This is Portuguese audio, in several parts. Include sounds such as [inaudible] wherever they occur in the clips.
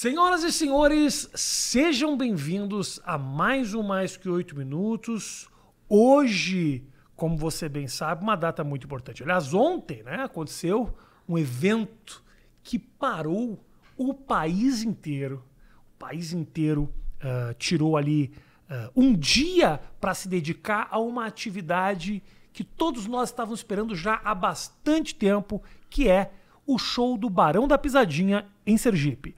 Senhoras e senhores, sejam bem-vindos a mais um Mais Que Oito Minutos. Hoje, como você bem sabe, uma data muito importante. Aliás, ontem né, aconteceu um evento que parou o país inteiro. O país inteiro uh, tirou ali uh, um dia para se dedicar a uma atividade que todos nós estávamos esperando já há bastante tempo, que é o show do Barão da Pisadinha em Sergipe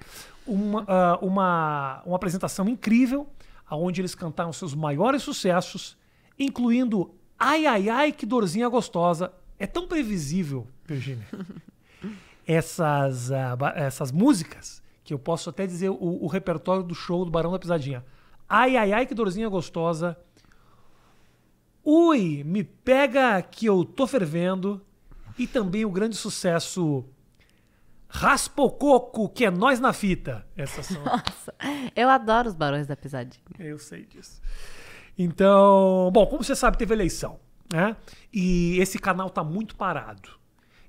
uma, uh, uma, uma apresentação incrível, onde eles cantaram seus maiores sucessos, incluindo Ai Ai Ai, que dorzinha gostosa. É tão previsível, Virginia, [laughs] essas, uh, essas músicas, que eu posso até dizer o, o, repertório do show do Barão da Pisadinha. Ai Ai Ai, que dorzinha gostosa. Ui, me pega que eu tô fervendo. E também o grande sucesso Raspa o coco, que é nós na fita. Essas são. [laughs] Nossa, eu adoro os Barões da Pisadinha. Eu sei disso. Então, bom, como você sabe, teve eleição, né? E esse canal tá muito parado.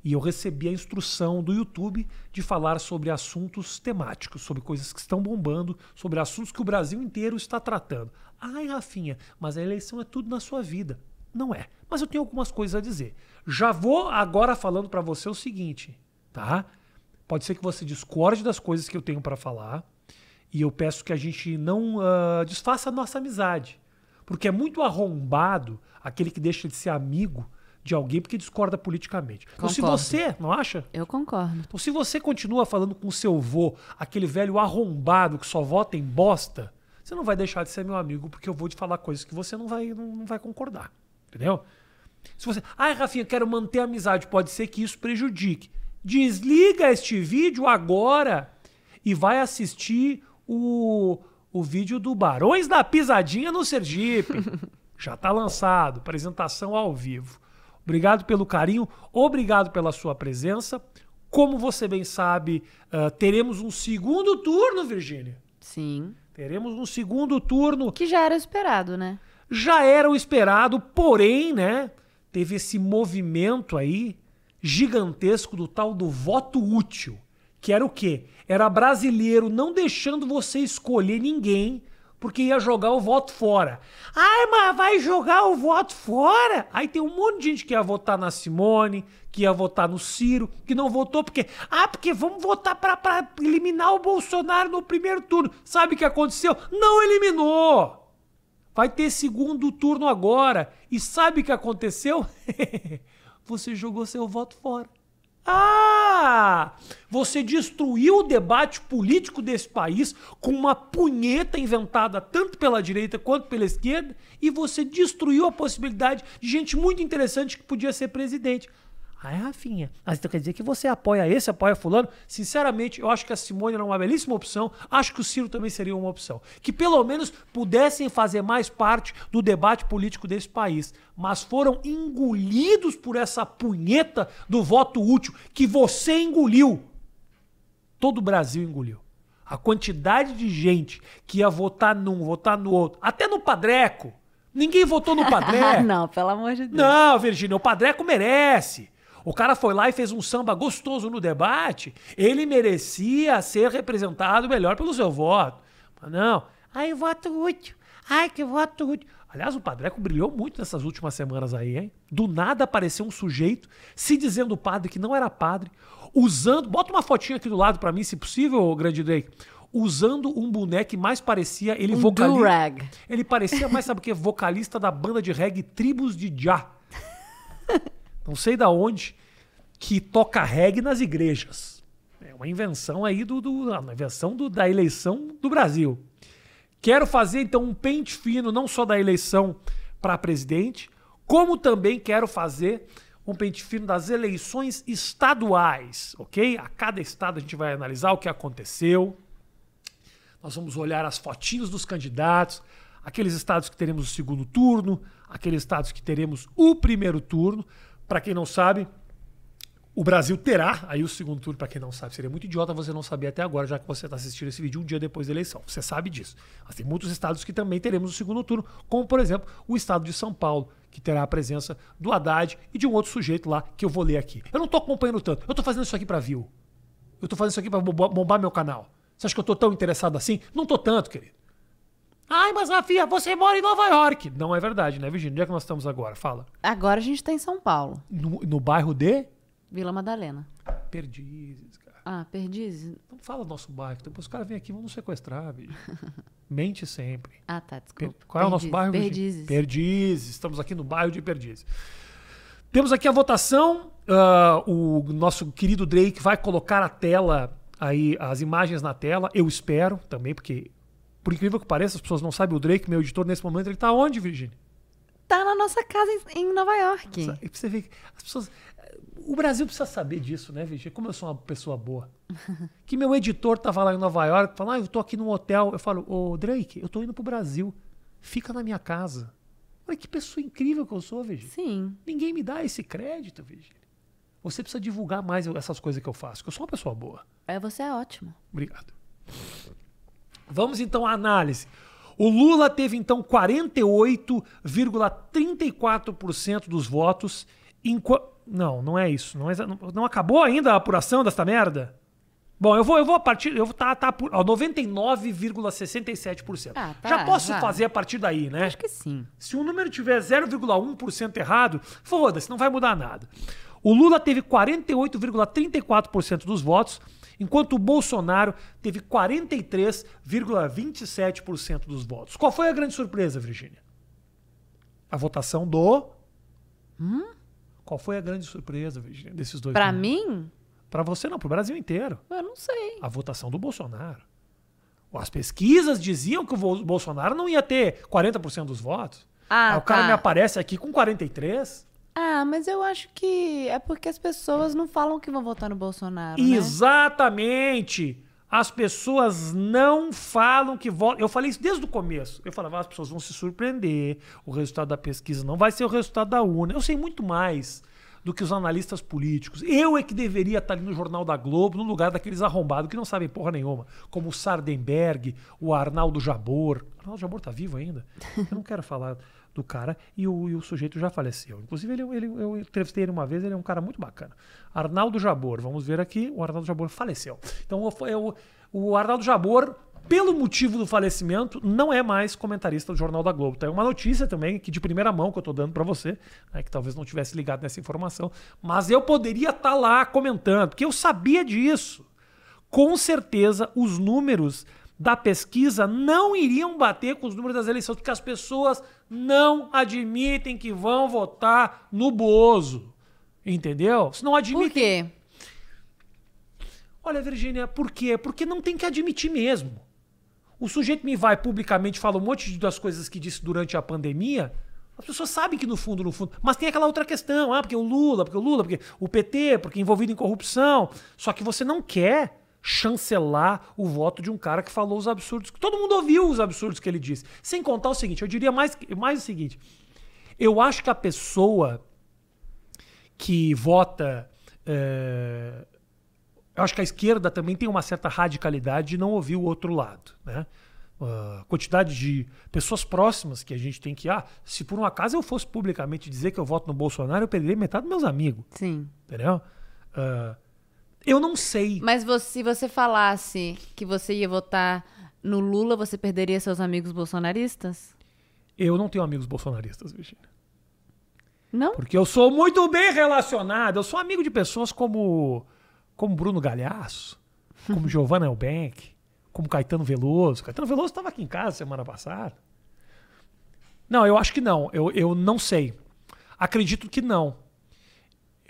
E eu recebi a instrução do YouTube de falar sobre assuntos temáticos, sobre coisas que estão bombando, sobre assuntos que o Brasil inteiro está tratando. Ai, Rafinha, mas a eleição é tudo na sua vida. Não é. Mas eu tenho algumas coisas a dizer. Já vou agora falando para você o seguinte, tá? Pode ser que você discorde das coisas que eu tenho para falar. E eu peço que a gente não uh, desfaça a nossa amizade. Porque é muito arrombado aquele que deixa de ser amigo de alguém porque discorda politicamente. Concordo. Então, se você, não acha? Eu concordo. Então, se você continua falando com seu vô, aquele velho arrombado que só vota em bosta, você não vai deixar de ser meu amigo porque eu vou te falar coisas que você não vai, não, não vai concordar. Entendeu? Se você. Ai, Rafinha, quero manter a amizade. Pode ser que isso prejudique. Desliga este vídeo agora e vai assistir o, o vídeo do Barões da Pisadinha no Sergipe. [laughs] Já está lançado, apresentação ao vivo. Obrigado pelo carinho, obrigado pela sua presença. Como você bem sabe, uh, teremos um segundo turno, Virgínia. Sim. Teremos um segundo turno. Que já era esperado, né? Já era o esperado, porém, né? Teve esse movimento aí gigantesco do tal do voto útil, que era o quê? Era brasileiro não deixando você escolher ninguém porque ia jogar o voto fora. Ai, mas vai jogar o voto fora? Aí tem um monte de gente que ia votar na Simone, que ia votar no Ciro, que não votou porque. Ah, porque vamos votar para eliminar o Bolsonaro no primeiro turno. Sabe o que aconteceu? Não eliminou! Vai ter segundo turno agora. E sabe o que aconteceu? [laughs] você jogou seu voto fora. Ah! Você destruiu o debate político desse país com uma punheta inventada tanto pela direita quanto pela esquerda e você destruiu a possibilidade de gente muito interessante que podia ser presidente. Ai, Rafinha, mas então quer dizer que você apoia esse, apoia fulano? Sinceramente, eu acho que a Simone era uma belíssima opção. Acho que o Ciro também seria uma opção. Que pelo menos pudessem fazer mais parte do debate político desse país. Mas foram engolidos por essa punheta do voto útil que você engoliu. Todo o Brasil engoliu. A quantidade de gente que ia votar num, votar no outro, até no Padreco. Ninguém votou no [laughs] Padreco. não, pelo amor de Deus. Não, Virgínia, o Padreco merece. O cara foi lá e fez um samba gostoso no debate. Ele merecia ser representado melhor pelo seu voto. Mas não. Ai, voto útil. Ai, que voto útil. Aliás, o Padreco brilhou muito nessas últimas semanas aí, hein? Do nada apareceu um sujeito se dizendo padre que não era padre, usando. Bota uma fotinha aqui do lado para mim, se possível, grande Drake. Usando um boneco que mais parecia ele um vocalista. Ele parecia mais, sabe o que? Vocalista da banda de reggae Tribos de Já [laughs] não sei da onde, que toca reggae nas igrejas. É uma invenção aí do, do uma invenção do, da eleição do Brasil. Quero fazer então um pente fino não só da eleição para presidente, como também quero fazer um pente fino das eleições estaduais, ok? A cada estado a gente vai analisar o que aconteceu. Nós vamos olhar as fotinhos dos candidatos, aqueles estados que teremos o segundo turno, aqueles estados que teremos o primeiro turno. Para quem não sabe, o Brasil terá aí o segundo turno, para quem não sabe. Seria muito idiota você não saber até agora, já que você está assistindo esse vídeo um dia depois da eleição. Você sabe disso. Mas tem muitos estados que também teremos o segundo turno, como, por exemplo, o estado de São Paulo, que terá a presença do Haddad e de um outro sujeito lá que eu vou ler aqui. Eu não estou acompanhando tanto. Eu estou fazendo isso aqui para view. Eu estou fazendo isso aqui para bombar meu canal. Você acha que eu tô tão interessado assim? Não tô tanto, querido. Ai, mas Rafinha, você mora em Nova York. Não é verdade, né, Virginia? Onde é que nós estamos agora? Fala. Agora a gente tá em São Paulo, No, no bairro de Vila Madalena. Perdizes, cara. Ah, Perdizes? Não fala nosso bairro. Depois os caras vêm aqui e vão nos sequestrar, Virginia. [laughs] Mente sempre. Ah, tá, Per- desculpa. Qual é o nosso Perdizes, bairro? Virginia? Perdizes. Perdizes. Estamos aqui no bairro de Perdizes. Temos aqui a votação. ah, o nosso querido Drake vai colocar a tela aí, as imagens na tela. Eu espero também, porque, por incrível que pareça, as pessoas não sabem o Drake, meu editor, nesse momento, ele tá onde, Virginia? Tá na nossa casa em, Nova York. E você que as pessoas. O Brasil precisa saber disso, né, Virginia? Como eu sou uma pessoa boa. [laughs] Que meu editor tava lá em Nova York, falando, ah, eu tô aqui num hotel. Eu falo, ô Drake, eu tô indo pro Brasil. Fica na minha casa. Olha que pessoa incrível que eu sou, Virginia. Sim. Ninguém me dá esse crédito, Virginia. Você precisa divulgar mais essas coisas que eu faço, que eu sou uma pessoa boa. É, você é ótimo. Obrigado. Vamos então à análise. O Lula teve então 48,34% dos votos. Não, não é isso. Não, é não- acabou ainda a apuração desta merda? Bom, eu vou, eu vou a partir. Eu vou tá, tá por, ó, 99,67%. Ah, tá, Já posso fazer a partir daí, né? Acho que sim. Se um número tiver 0,1% errado, foda-se, não vai mudar nada. O Lula teve 48,34% dos votos, enquanto o Bolsonaro teve 43,27% dos votos. Qual foi a grande surpresa, Virgínia? A votação do. Qual foi a grande surpresa, Virgínia, desses dois? Pra números? mim, Pra você não, pro Brasil inteiro. eu não sei. A votação do Bolsonaro. As pesquisas diziam que o Bolsonaro não ia ter 40% dos votos. Ah, Aí o cara tá. me aparece aqui com 43. Ah, mas eu acho que é porque as pessoas não falam que vão votar no Bolsonaro, né? Exatamente. As pessoas não falam que votam. Eu falei isso desde o começo. Eu falava, "Ah, as pessoas vão se surpreender. O resultado da pesquisa não vai ser o resultado da urna. Eu sei muito mais do que os analistas políticos. Eu é que deveria estar ali no Jornal da Globo, no lugar daqueles arrombados que não sabem porra nenhuma, como o Sardenberg, o Arnaldo Jabor. O Arnaldo Jabor tá vivo ainda? Eu não quero falar do cara. E o, e o sujeito já faleceu. Inclusive, ele, ele- eu entrevistei ele uma vez, ele é um cara muito bacana. Arnaldo Jabor, vamos ver aqui, o Arnaldo Jabor faleceu. Então, o, eu- o Arnaldo Jabor, pelo motivo do falecimento, não é mais comentarista do Jornal da Globo. Tem uma notícia também, que de primeira mão, que eu tô dando para você, né, que talvez não tivesse ligado nessa informação, mas eu poderia estar lá comentando, porque eu sabia disso. Com certeza, os números da pesquisa não iriam bater com os números das eleições, porque as pessoas não admitem que vão votar no Bozo. Entendeu? Se não admitem. Por quê? Olha, Virgínia, por quê? Porque não tem que admitir mesmo. O sujeito me vai publicamente fala um monte das coisas que disse durante a pandemia. As pessoas sabem que no fundo, no fundo. Mas tem aquela outra questão. Ah, porque o Lula, porque o Lula, porque o PT, porque envolvido em corrupção. Só que você não quer chancelar o voto de um cara que falou os absurdos. Todo mundo ouviu os absurdos que ele disse. Sem contar o seguinte, eu diria mais, mais o seguinte. Eu acho que a pessoa que vota. eh, eu acho que a esquerda também tem uma certa radicalidade de não ouvir o outro lado. Né? A quantidade de pessoas próximas que a gente tem que. Ah, se por um acaso eu fosse publicamente dizer que eu voto no Bolsonaro, eu perderia metade dos meus amigos. Sim. Entendeu? Ah, eu não sei. Mas você- se você falasse que você ia votar no Lula, você perderia seus amigos bolsonaristas? Eu não tenho amigos bolsonaristas, Virginia. Não? Porque eu sou muito bem relacionado. Eu sou amigo de pessoas como, como Bruno Galhaço, como [laughs] Giovanna Elbeck, como Caetano Veloso. Caetano Veloso estava aqui em casa semana passada. Não, eu acho que não. Eu, eu não sei. Acredito que não.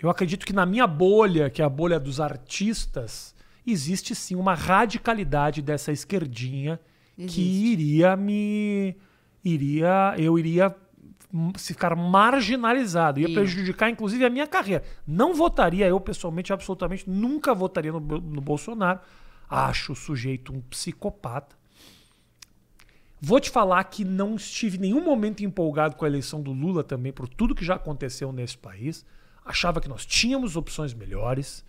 Eu acredito que na minha bolha, que é a bolha dos artistas, existe sim uma radicalidade dessa esquerdinha que Existe. iria me. iria. eu iria ficar marginalizado, ia prejudicar inclusive a minha carreira. Não votaria, eu pessoalmente, absolutamente, nunca votaria no, no Bolsonaro. Acho o sujeito um psicopata. Vou te falar que não estive em nenhum momento empolgado com a eleição do Lula também, por tudo que já aconteceu nesse país. Achava que nós tínhamos opções melhores,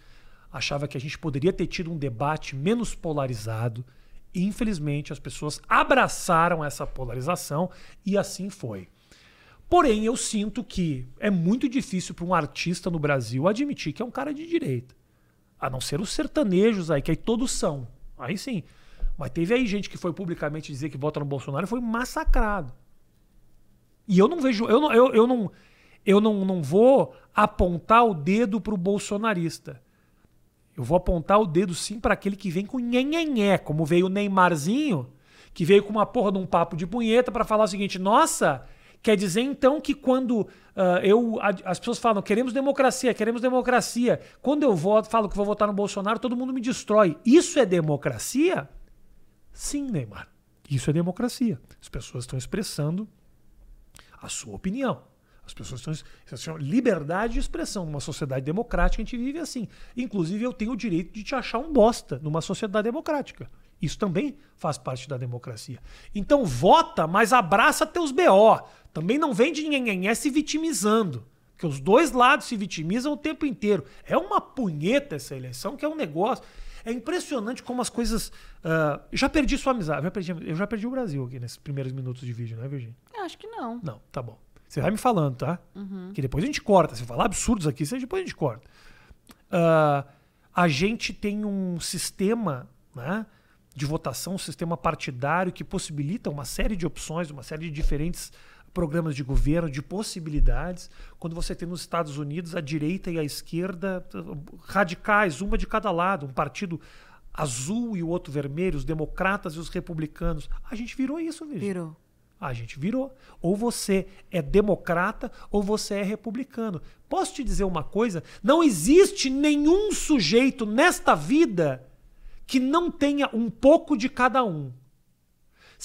achava que a gente poderia ter tido um debate menos polarizado. E, infelizmente, as pessoas abraçaram essa polarização e assim foi. Porém, eu sinto que é muito difícil para um artista no Brasil admitir que é um cara de direita. A não ser os sertanejos aí, que aí todos são. Aí sim. Mas teve aí gente que foi publicamente dizer que vota no Bolsonaro e foi massacrado. E eu não vejo. Eu não, eu, eu não, eu não, não vou apontar o dedo pro bolsonarista. Eu vou apontar o dedo sim para aquele que vem com nhenhenhé, como veio o Neymarzinho, que veio com uma porra de um papo de punheta para falar o seguinte: nossa, quer dizer então que quando uh, eu a, as pessoas falam queremos democracia, queremos democracia, quando eu voto, falo que vou votar no Bolsonaro, todo mundo me destrói. Isso é democracia? Sim, Neymar. Isso é democracia. As pessoas estão expressando a sua opinião. As pessoas estão. Isso liberdade de expressão. Numa sociedade democrática, a gente vive assim. Inclusive, eu tenho o direito de te achar um bosta numa sociedade democrática. Isso também faz parte da democracia. Então, vota, mas abraça teus BO. Também não vem de ninguém se vitimizando. Porque os dois lados se vitimizam o tempo inteiro. É uma punheta essa eleição, que é um negócio. É impressionante como as coisas. Uh, já perdi sua amizade. Eu já perdi, eu já perdi o Brasil aqui nesses primeiros minutos de vídeo, né, Virginia? Eu acho que não. Não, tá bom. Você vai me falando, tá? Uhum. Que depois a gente corta. Se falar absurdos aqui, depois a gente corta. Uh, a gente tem um sistema né, de votação, um sistema partidário que possibilita uma série de opções, uma série de diferentes programas de governo, de possibilidades. Quando você tem nos Estados Unidos a direita e a esquerda radicais, uma de cada lado, um partido azul e o outro vermelho, os democratas e os republicanos. A gente virou isso, mesmo. Virou. A gente virou. Ou você é democrata ou você é republicano. Posso te dizer uma coisa? Não existe nenhum sujeito nesta vida que não tenha um pouco de cada um.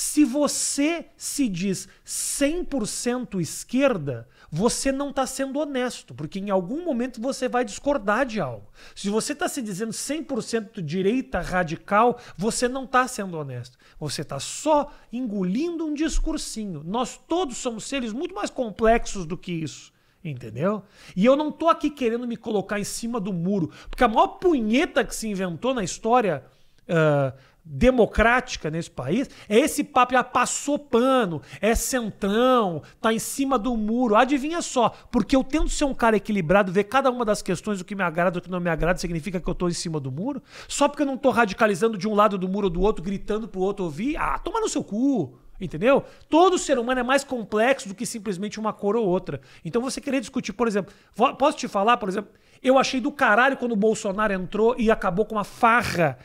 Se você se diz 100% esquerda, você não está sendo honesto, porque em algum momento você vai discordar de algo. Se você está se dizendo 100% direita radical, você não está sendo honesto. Você está só engolindo um discursinho. Nós todos somos seres muito mais complexos do que isso. Entendeu? E eu não tô aqui querendo me colocar em cima do muro, porque a maior punheta que se inventou na história uh, democrática nesse país é esse papo já passou pano, é centrão, tá em cima do muro. Adivinha só, porque eu tento ser um cara equilibrado, ver cada uma das questões, o que me agrada, o que não me agrada, significa que eu tô em cima do muro? Só porque eu não tô radicalizando de um lado do muro ou do outro, gritando pro outro ouvir? Ah, toma no seu cu. Entendeu? Todo ser humano é mais complexo do que simplesmente uma cor ou outra. Então você querer discutir, por exemplo, posso te falar, por exemplo, eu achei do caralho quando o Bolsonaro entrou e acabou com uma farra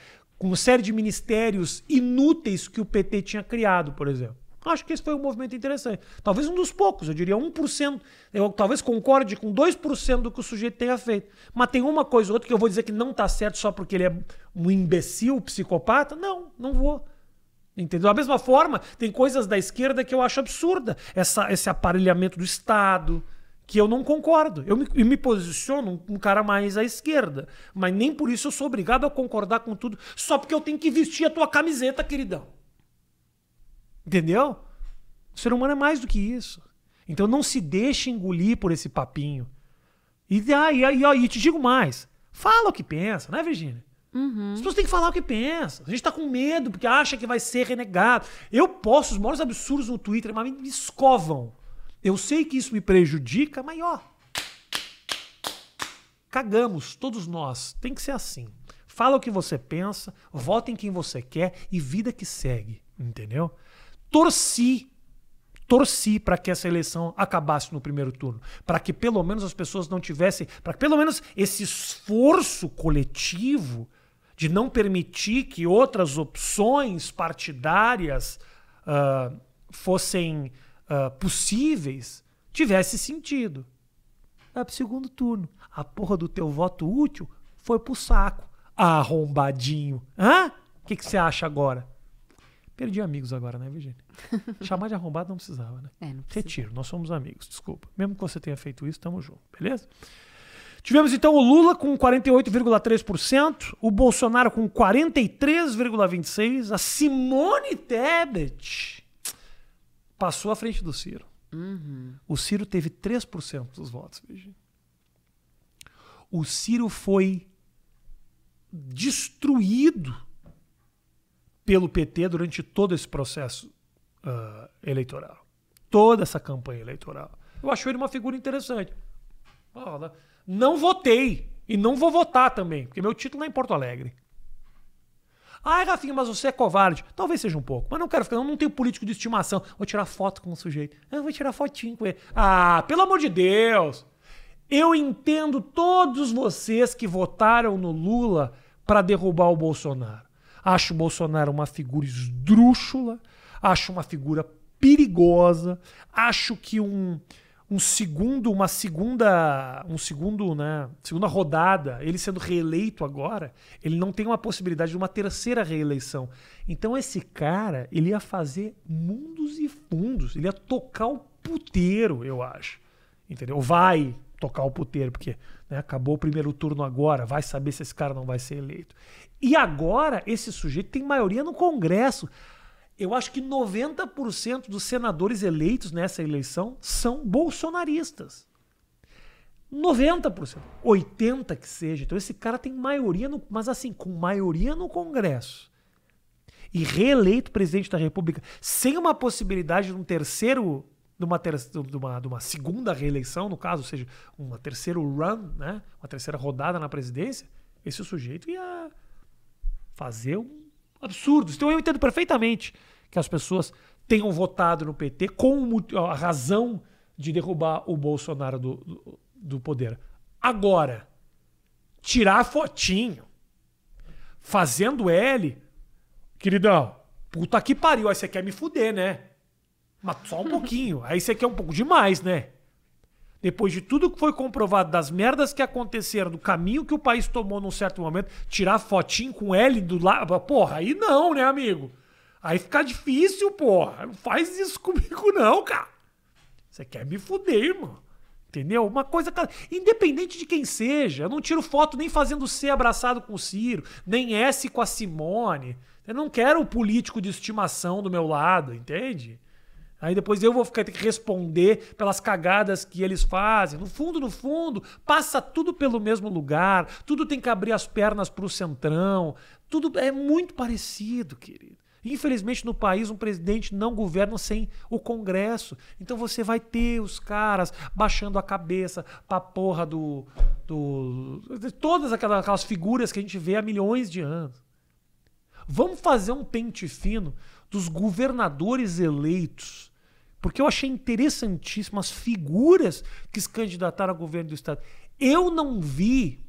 com uma série de ministérios inúteis que o PT tinha criado, por exemplo. Acho que esse foi um movimento interessante. Talvez um dos poucos, eu diria 1%. Eu talvez concorde com 2% do que o sujeito tenha feito. Mas tem uma coisa ou outra que eu vou dizer que não está certo só porque ele é um imbecil, psicopata? Não, não vou. Entendeu? Da mesma forma, tem coisas da esquerda que eu acho absurda. Essa, esse aparelhamento do Estado, que eu não concordo. Eu me, eu me posiciono um, um, cara mais à esquerda. Mas nem por isso eu sou obrigado a concordar com tudo, só porque eu tenho que vestir a tua camiseta, queridão. Entendeu? O ser humano é mais do que isso. Então não se deixe engolir por esse papinho. E, ah, e, e, e te digo mais: fala o que pensa, né, Virginia? Uhum. As pessoas têm que falar o que pensa. A gente tá com medo porque acha que vai ser renegado. Eu posto os maiores absurdos no Twitter, mas me escovam. Eu sei que isso me prejudica, mas ó. Cagamos, todos nós. Tem que ser assim. Fala o que você pensa, vota em quem você quer e vida que segue, entendeu? Torci, torci para que essa eleição acabasse no primeiro turno, para que pelo menos as pessoas não tivessem, para que pelo menos esse esforço coletivo de não permitir que outras opções partidárias uh, fossem uh, possíveis tivesse sentido. Vai pro segundo turno. A porra do teu voto útil foi pro saco. Arrombadinho. Hã? O que, que você acha agora? Perdi amigos agora, né, Virginia? [laughs] Chamar de arrombado não precisava, né? É, não precisa. Retiro, nós somos amigos, desculpa. Mesmo que você tenha feito isso, tamo junto, beleza? Tivemos então o Lula com 48,3%, o Bolsonaro com 43,26%, a Simone Tebet passou à frente do Ciro. Uhum. O Ciro teve 3% dos votos, Virginia. O Ciro foi destruído pelo PT durante todo esse processo uh, eleitoral. Toda essa campanha eleitoral. Eu acho ele uma figura interessante. Não votei. E não vou votar também, porque meu título é em Porto Alegre. Ai, Rafinha, mas você é covarde. Talvez seja um pouco, mas não quero ficar, eu não tenho político de estimação. Vou tirar foto com o sujeito. Eu vou tirar fotinho com ele. Ah, pelo amor de Deus! Eu entendo todos vocês que votaram no Lula para derrubar o Bolsonaro. Acho o Bolsonaro uma figura esdrúxula, acho uma figura perigosa, acho que um, um segundo, uma segunda, um segundo, né, segunda rodada, ele sendo reeleito agora, ele não tem uma possibilidade de uma terceira reeleição. Então esse cara, ele ia fazer mundos e fundos, ele ia tocar o puteiro, eu acho. Entendeu? Vai tocar o puteiro, porque né, acabou o primeiro turno agora, vai saber se esse cara não vai ser eleito. E agora esse sujeito tem maioria no Congresso. Eu acho que 90% dos senadores eleitos nessa eleição são bolsonaristas. 90%, 80% que seja. Então esse cara tem maioria, no, mas assim, com maioria no Congresso. E reeleito presidente da República, sem uma possibilidade de um terceiro de uma, ter, de, uma, de uma segunda reeleição, no caso, ou seja, uma terceiro run, né? uma terceira rodada na presidência, esse sujeito ia fazer um absurdo. Então eu entendo perfeitamente que as pessoas tenham votado no PT com a razão de derrubar o Bolsonaro do, do, do poder. Agora, tirar fotinho, fazendo L, queridão, puta que pariu, aí você quer me fuder, né? Mas só um pouquinho. Aí você quer um pouco demais, né? Depois de tudo que foi comprovado, das merdas que aconteceram, do caminho que o país tomou num certo momento, tirar fotinho com L do lado. Porra, aí não, né, amigo? Aí fica difícil, porra. Não faz isso [laughs] comigo, não, cara. Você quer me fuder, irmão. Entendeu? Uma coisa, independente de quem seja, eu não tiro foto nem fazendo C abraçado com o Ciro, nem S com a Simone. Eu não quero o político de estimação do meu lado, entende? Aí depois eu vou ficar ter que responder pelas cagadas que eles fazem. No fundo, no fundo, passa tudo pelo mesmo lugar, tudo tem que abrir as pernas para o centrão, tudo é muito parecido, querido. Infelizmente, no país, um presidente não governa sem o Congresso. Então você vai ter os caras baixando a cabeça pra porra do. do todas aquelas, aquelas figuras que a gente vê há milhões de anos. Vamos fazer um pente fino dos governadores eleitos porque eu achei interessantíssimo as figuras que se candidataram ao governo do Estado. Eu não vi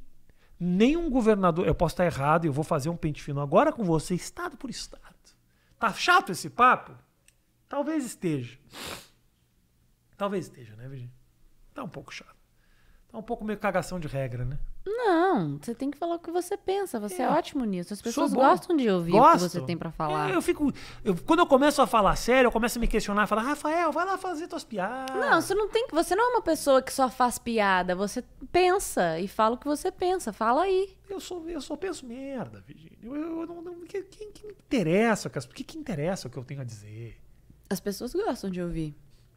nenhum governador. Eu posso estar errado eu vou fazer um pente fino agora com você, Estado por Estado. Tá chato esse papo? Talvez esteja. Talvez esteja, né, Virginia? Tá um pouco chato. Tá um pouco meio cagação de regra, né? Não, você tem que falar o que você pensa. Você é, é ótimo nisso. As pessoas gostam de ouvir Gosto. o que você tem para falar. É, eu fico. Eu, quando eu começo a falar sério, eu começo a me questionar, falar, Rafael, vai lá fazer tuas piadas. Não, você não tem que. Você não é uma pessoa que só faz piada. Você pensa e fala o que você pensa. Fala aí. Eu só, eu só penso merda, Virginia. Eu, eu, eu não, não, quem, quem me interessa? O que, que interessa o que eu tenho a dizer? As pessoas gostam de ouvir.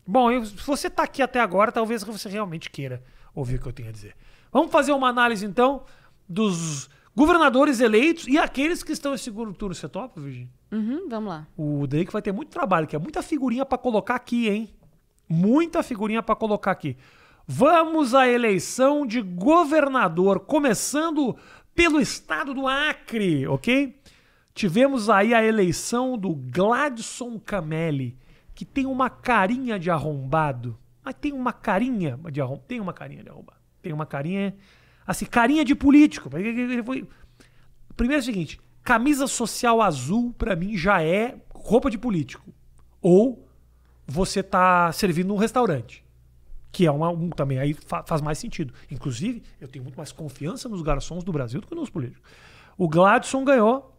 Bom, eu, se você tá aqui até agora, talvez você realmente queira ouvir o que eu tenho a dizer. Vamos fazer uma análise, então, dos governadores eleitos e aqueles que estão em segundo turno. Você topa, Virginia? Uhum, vamos lá. O Drake vai ter muito trabalho, que é muita figurinha para colocar aqui, hein? Muita figurinha para colocar aqui. Vamos à eleição de governador, começando pelo estado do Acre, ok? Tivemos aí a eleição do Gladson Camelli, que tem uma carinha de arrombado. Mas tem uma carinha de arrombado. Tem uma carinha de arrombado. Tem uma carinha Assim, carinha de político. Primeiro é o seguinte: camisa social azul, para mim, já é roupa de político. Ou você tá servindo num restaurante. Que é uma, um, também aí faz mais sentido. Inclusive, eu tenho muito mais confiança nos garçons do Brasil do que nos políticos. O Gladson ganhou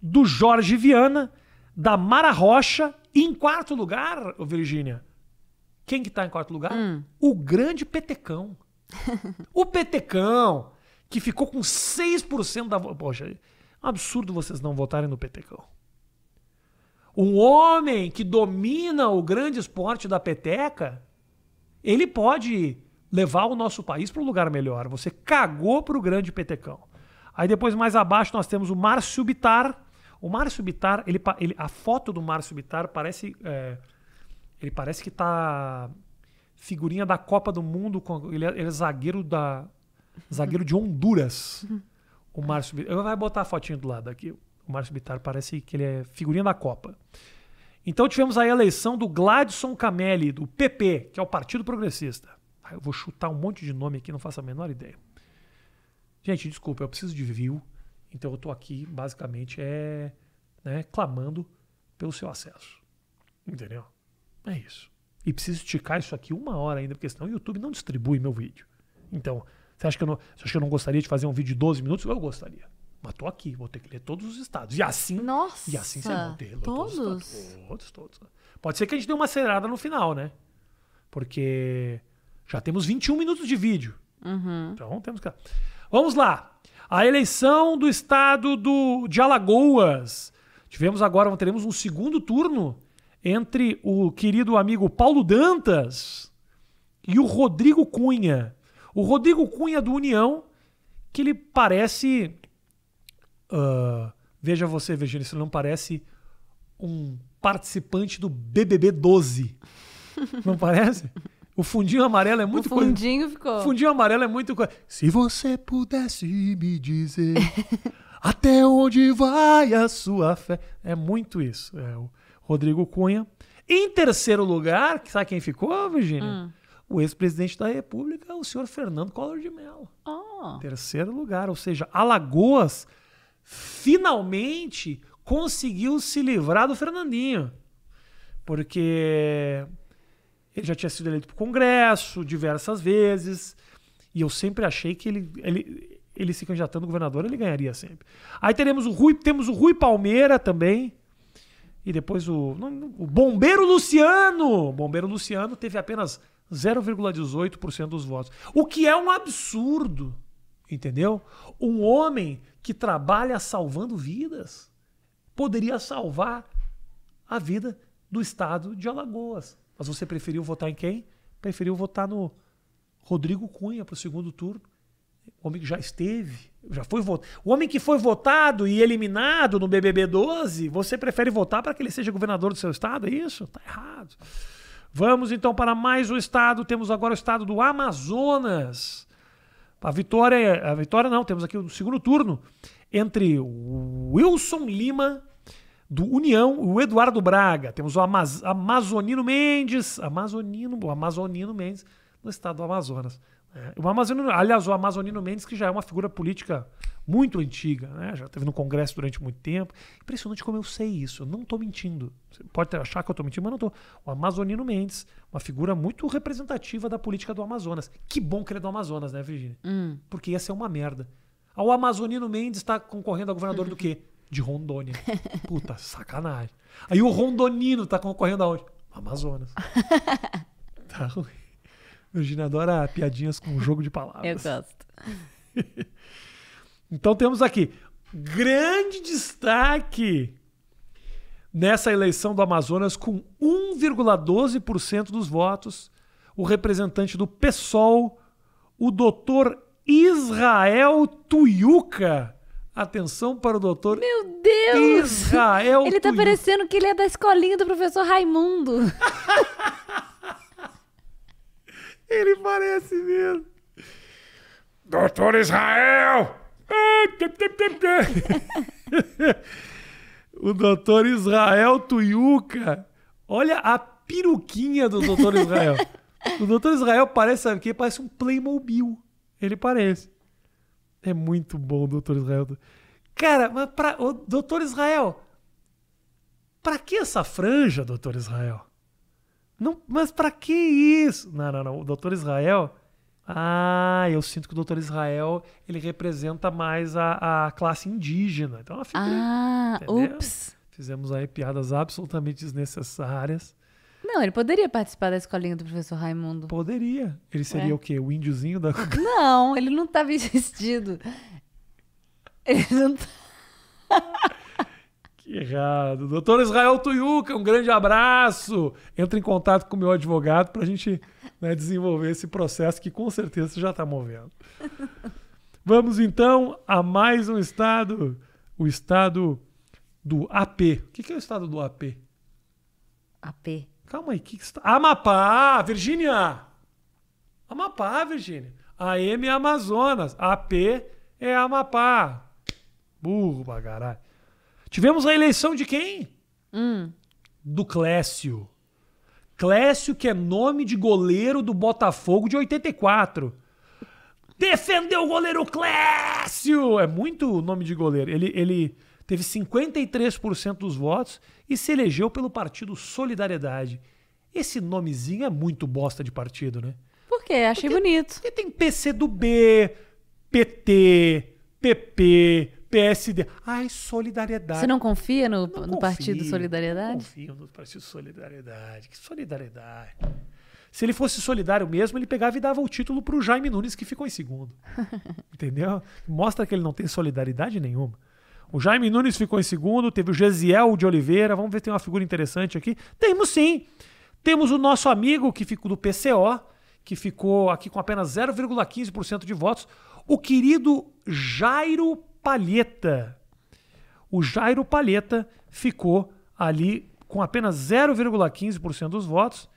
do Jorge Viana, da Mara Rocha, e em quarto lugar, Virgínia, quem que tá em quarto lugar? Hum. O grande petecão [laughs] o Petecão, que ficou com 6% da. Poxa, é um absurdo vocês não votarem no Petecão. Um homem que domina o grande esporte da peteca, ele pode levar o nosso país para um lugar melhor. Você cagou para o grande petecão. Aí depois, mais abaixo, nós temos o Márcio Bitar. O Márcio Bitar, ele, ele, a foto do Márcio Bitar parece. É, ele parece que está figurinha da Copa do Mundo. Ele, é, ele é zagueiro da. Zagueiro de Honduras. O Márcio. Eu vai botar a fotinho do lado aqui. O Márcio Bittar parece que ele é figurinha da Copa. Então tivemos a eleição do Gladson Camelli, do PP, que é o Partido Progressista. Ah, eu vou chutar um monte de nome aqui, não faço a menor ideia. Gente, desculpa, eu preciso de view, então eu tô aqui basicamente é, né, clamando pelo seu acesso. Entendeu? É isso. E preciso esticar isso aqui uma hora ainda, porque senão o YouTube não distribui meu vídeo. Então, você acha que eu não, você acha que eu não gostaria de fazer um vídeo de 12 minutos? Eu gostaria. Mas tô aqui, vou ter que ler todos os estados. E assim. Nossa! E assim você vai ter. Todos? Todos, todos. Pode ser que a gente dê uma acelerada no final, né? Porque já temos 21 minutos de vídeo. Uhum. Então temos que. Vamos lá. A eleição do estado do, de Alagoas. Tivemos agora, teremos um segundo turno entre o querido amigo Paulo Dantas e o Rodrigo Cunha. O Rodrigo Cunha do União, que ele parece. ah, veja você, Virginia, isso não parece um participante do BBB 12. [laughs] Não parece? O fundinho amarelo é muito o coisa- fundinho ficou. Fundinho amarelo é muito coisa. Se você pudesse me dizer [laughs] até onde vai a sua fé. É muito isso. É o Rodrigo Cunha. Em terceiro lugar, sabe quem ficou, Virginia? Hum. O ex-presidente da República, o senhor Fernando Collor de Mello. Oh. Terceiro lugar, ou seja, Alagoas finalmente conseguiu se livrar do Fernandinho. Porque ele já tinha sido eleito para o Congresso diversas vezes. E eu sempre achei que ele, ele, ele se candidatando a governador, ele ganharia sempre. Aí teremos o Rui, temos o Rui Palmeira também. E depois o, o Bombeiro Luciano. O Bombeiro Luciano teve apenas 0,18% dos votos. O que é um absurdo. Entendeu? Um homem que trabalha salvando vidas poderia salvar a vida do estado de Alagoas. Mas você preferiu votar em quem? Preferiu votar no Rodrigo Cunha para o segundo turno. O homem que já esteve, já foi votado. O homem que foi votado e eliminado no BBB 12, você prefere votar para que ele seja governador do seu estado? É isso? Tá errado. Vamos então para mais um estado. Temos agora o estado do Amazonas. A vitória, a vitória não, temos aqui o segundo turno entre Wilson Lima do União o Eduardo Braga. Temos o Amaz Amazonino Mendes, Amazonino, o Amazonino Mendes no estado do Amazonas. É, o Amazonino, aliás, o Amazonino Mendes que já é uma figura política muito antiga, né? já esteve no Congresso durante muito tempo. Impressionante como eu sei isso, eu não estou mentindo. Você pode achar que eu estou mentindo, mas não estou. O Amazonino Mendes, uma figura muito representativa da política do Amazonas. Que bom que ele é do Amazonas, né, Virginia? Hum. Porque ia ser uma merda. Ah, O Amazonino Mendes está concorrendo a governador do quê? De Rondônia. [laughs] Puta, sacanagem. Aí o Rondonino tá concorrendo aonde? Amazonas. [laughs] Tá ruim. Virginia adora piadinhas com jogo de Eu palavras. gosto. [laughs] Então temos aqui grande destaque nessa eleição do Amazonas com 1,12% dos votos, o representante do PSOL, o doutor Israel Tuiuca. Atenção para o doutor Meu Deus! Israel Ele tá Tuiuca. parecendo que ele é da escolinha do professor Raimundo. [laughs] Ele parece mesmo. Doutor Israel! [laughs] o doutor Israel Tuiuca. Olha a peruquinha do doutor Israel. o doutor Israel parece, sabe o quê? Parece um Playmobil. Ele parece. É muito bom o doutor Israel. Cara, mas pra, o doutor Israel, pra que essa franja, doutor Israel? Não, mas pra que isso? Não, não, não. O doutor Israel. Ah, eu sinto que o doutor Israel ele representa mais a, a classe indígena. Então, uma figura. Ah, Entendeu? ups. Fizemos aí piadas absolutamente desnecessárias. Não, ele poderia participar da escolinha do professor Raimundo. Poderia. Ele seria É. o quê? O índiozinho da. [laughs] Não, ele não tava [laughs] vestido. Ele não tá... [laughs] Que errado. Doutor Israel Tuiuca, um grande abraço. Entra em contato com o meu advogado para a gente né, desenvolver esse processo que com certeza você já está movendo. [laughs] Vamos então a mais um estado, o estado do AP. O que, que é o estado do AP? AP. Calma aí, que que está... Amapá, Virgínia! Amapá, Virgínia. AM é Amazonas, AP é Amapá. Burro pra caralho. Tivemos a eleição de quem? Hum. Do Clécio. Clécio, que é nome de goleiro do Botafogo de 84. Defendeu o goleiro Clécio! É muito nome de goleiro. Ele, ele teve 53% dos votos e se elegeu pelo partido Solidariedade. Esse nomezinho é muito bosta de partido, né? Por quê? Achei bonito. Porque tem PCdoB, PT, PP, PSD. Ai, solidariedade. Você não confia no, Não no confio, Partido Não Solidariedade? confio no Partido Solidariedade. Que solidariedade. Se ele fosse solidário mesmo, ele pegava e dava o título pro Jaime Nunes, que ficou em segundo. [laughs] Entendeu? Mostra que ele não tem solidariedade nenhuma. O Jaime Nunes ficou em segundo, teve o Gesiel de Oliveira. Vamos ver se tem uma figura interessante aqui. Temos sim. Temos o nosso amigo que ficou do PCO, que ficou aqui com apenas 0,15% de votos. O querido Jairo Palheta. O Jairo Palheta ficou ali com apenas 0,15% dos votos.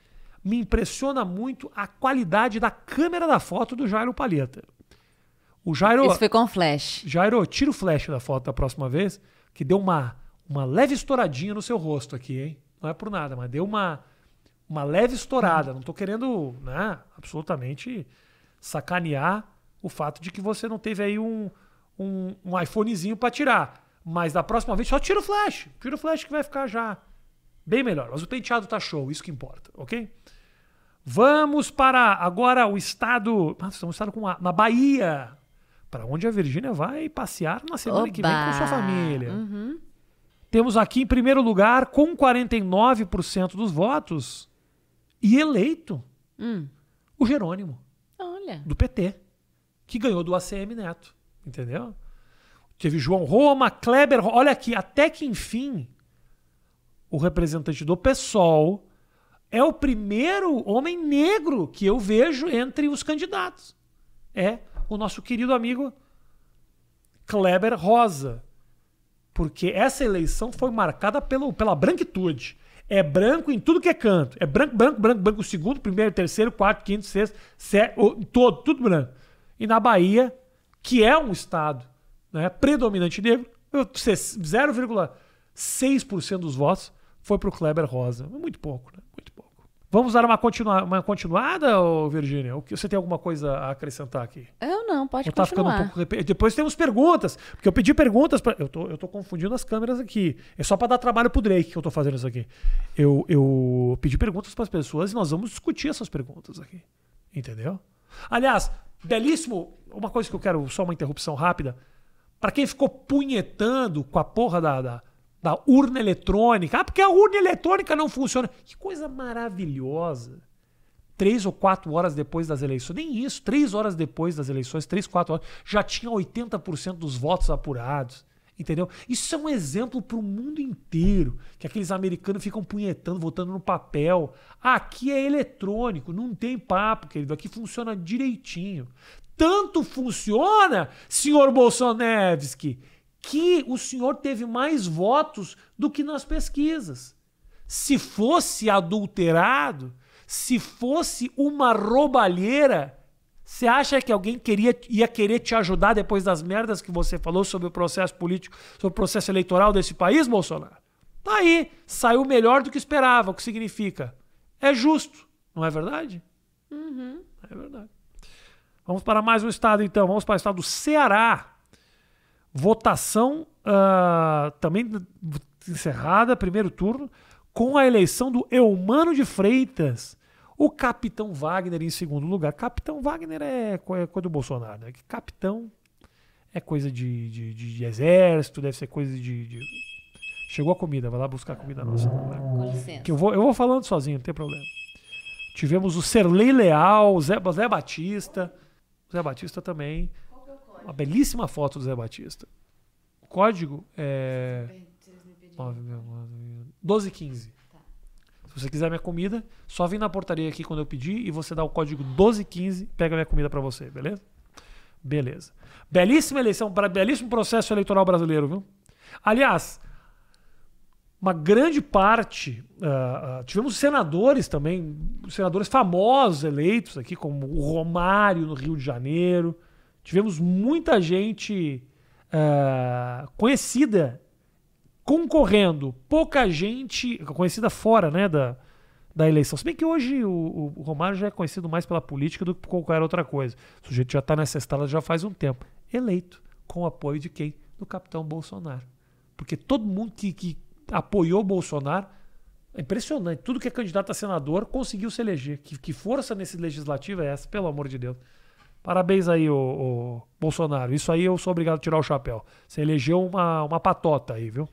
Me impressiona muito a qualidade da câmera da foto do Jairo Palheta. O Jairo, Esse foi com flash. Jairo, tira o flash da foto da próxima vez, que deu uma, uma leve estouradinha no seu rosto aqui, hein? Não é por nada, mas deu uma, uma leve estourada. Não tô querendo, né, absolutamente sacanear o fato de que você não teve aí um, um, um iPhonezinho para tirar. Mas da próxima vez só tira o flash. Tira o flash que vai ficar já bem melhor. Mas o penteado tá show, isso que importa, ok? Vamos para agora o estado. Nossa, estamos no estado com a, na Bahia. Para onde a Virgínia vai passear na semana que vem com sua Oba! família. Uhum. Temos aqui em primeiro lugar, com 49% dos votos, e eleito, Hum. o Jerônimo, Olha. do PT, que ganhou do ACM Neto. Entendeu? Teve João Roma, Kleber. Olha aqui, até que enfim, o representante do PSOL é o primeiro homem negro que eu vejo entre os candidatos. É o nosso querido amigo Kleber Rosa. Porque essa eleição foi marcada pelo, pela branquitude. É branco em tudo que é canto. É branco, branco, branco, branco. Segundo, primeiro, terceiro, quarto, quinto, sexto, todo, tudo branco. E na Bahia, que é um estado né, predominante negro, 0,6% dos votos foi para o Kleber Rosa. Muito pouco, né? Muito pouco. Vamos dar uma, continua uma continuada, ô Virgínia? O que- Você tem alguma coisa a acrescentar aqui? Eu não, pode Ou tá ficando um continuar. pouco repe- Depois temos perguntas, porque eu pedi perguntas para eu tô, eu tô confundindo as câmeras aqui. É só para dar trabalho pro Drake que eu tô fazendo isso aqui. Eu, eu pedi perguntas para as pessoas e nós vamos discutir essas perguntas aqui. Entendeu? Aliás, belíssimo, uma coisa que eu quero, só uma interrupção rápida. Para quem ficou punhetando com a porra da, da, da urna eletrônica, ah, porque a urna eletrônica não funciona. Que coisa maravilhosa três ou quatro horas depois das eleições, nem isso, três horas depois das eleições, três, quatro horas, já tinha 80% dos votos apurados. Entendeu? Isso é um exemplo para o mundo inteiro. Que aqueles americanos ficam punhetando, votando no papel. Aqui é eletrônico, não tem papo, querido. Aqui funciona direitinho. Tanto funciona, senhor Bolsonaro, que o senhor teve mais votos do que nas pesquisas. Se fosse adulterado, se fosse uma roubalheira, você acha que alguém queria, ia querer te ajudar depois das merdas que você falou sobre o processo político, sobre o processo eleitoral desse país, Bolsonaro? Tá aí, saiu melhor do que esperava, o que significa? É justo, não é verdade? É verdade. Vamos para mais um estado, então. Vamos para o estado do Ceará. Votação ah, também encerrada, primeiro turno, com a eleição do Eumano de Freitas. O capitão Wagner em segundo lugar. Capitão Wagner é é coisa do Bolsonaro, né? Capitão é coisa de, de, de- exército, deve ser coisa de, de- Chegou a comida, vai lá buscar a comida nossa. Com licença. Que eu vou, eu vou falando sozinho, não tem problema. Tivemos o Serlei Leal, o Zé, Zé Batista. O Zé Batista também. Uma belíssima foto do Zé Batista. O código é. 1215. Se você quiser minha comida, só vem na portaria aqui quando eu pedir e você dá o código 1215, pega minha comida pra você, beleza? Beleza. Belíssima eleição, belíssimo processo eleitoral brasileiro, viu? Aliás, uma grande parte. ah, ah, tivemos senadores também, senadores famosos eleitos aqui, como o Romário no Rio de Janeiro. Tivemos muita gente ah, conhecida concorrendo pouca gente conhecida fora né, da, da eleição. Se bem que hoje o, o Romário já é conhecido mais pela política do que por qualquer outra coisa. O sujeito já está nessa estrada já faz um tempo. Eleito com o apoio de quem? Do capitão Bolsonaro. Porque todo mundo que, que apoiou Bolsonaro, é impressionante. Tudo que é candidato a senador conseguiu se eleger. Que, que força nesse legislativo é essa, pelo amor de Deus. Parabéns aí, o, Bolsonaro. Isso aí eu sou obrigado a tirar o chapéu. Você elegeu uma, uma patota aí, viu?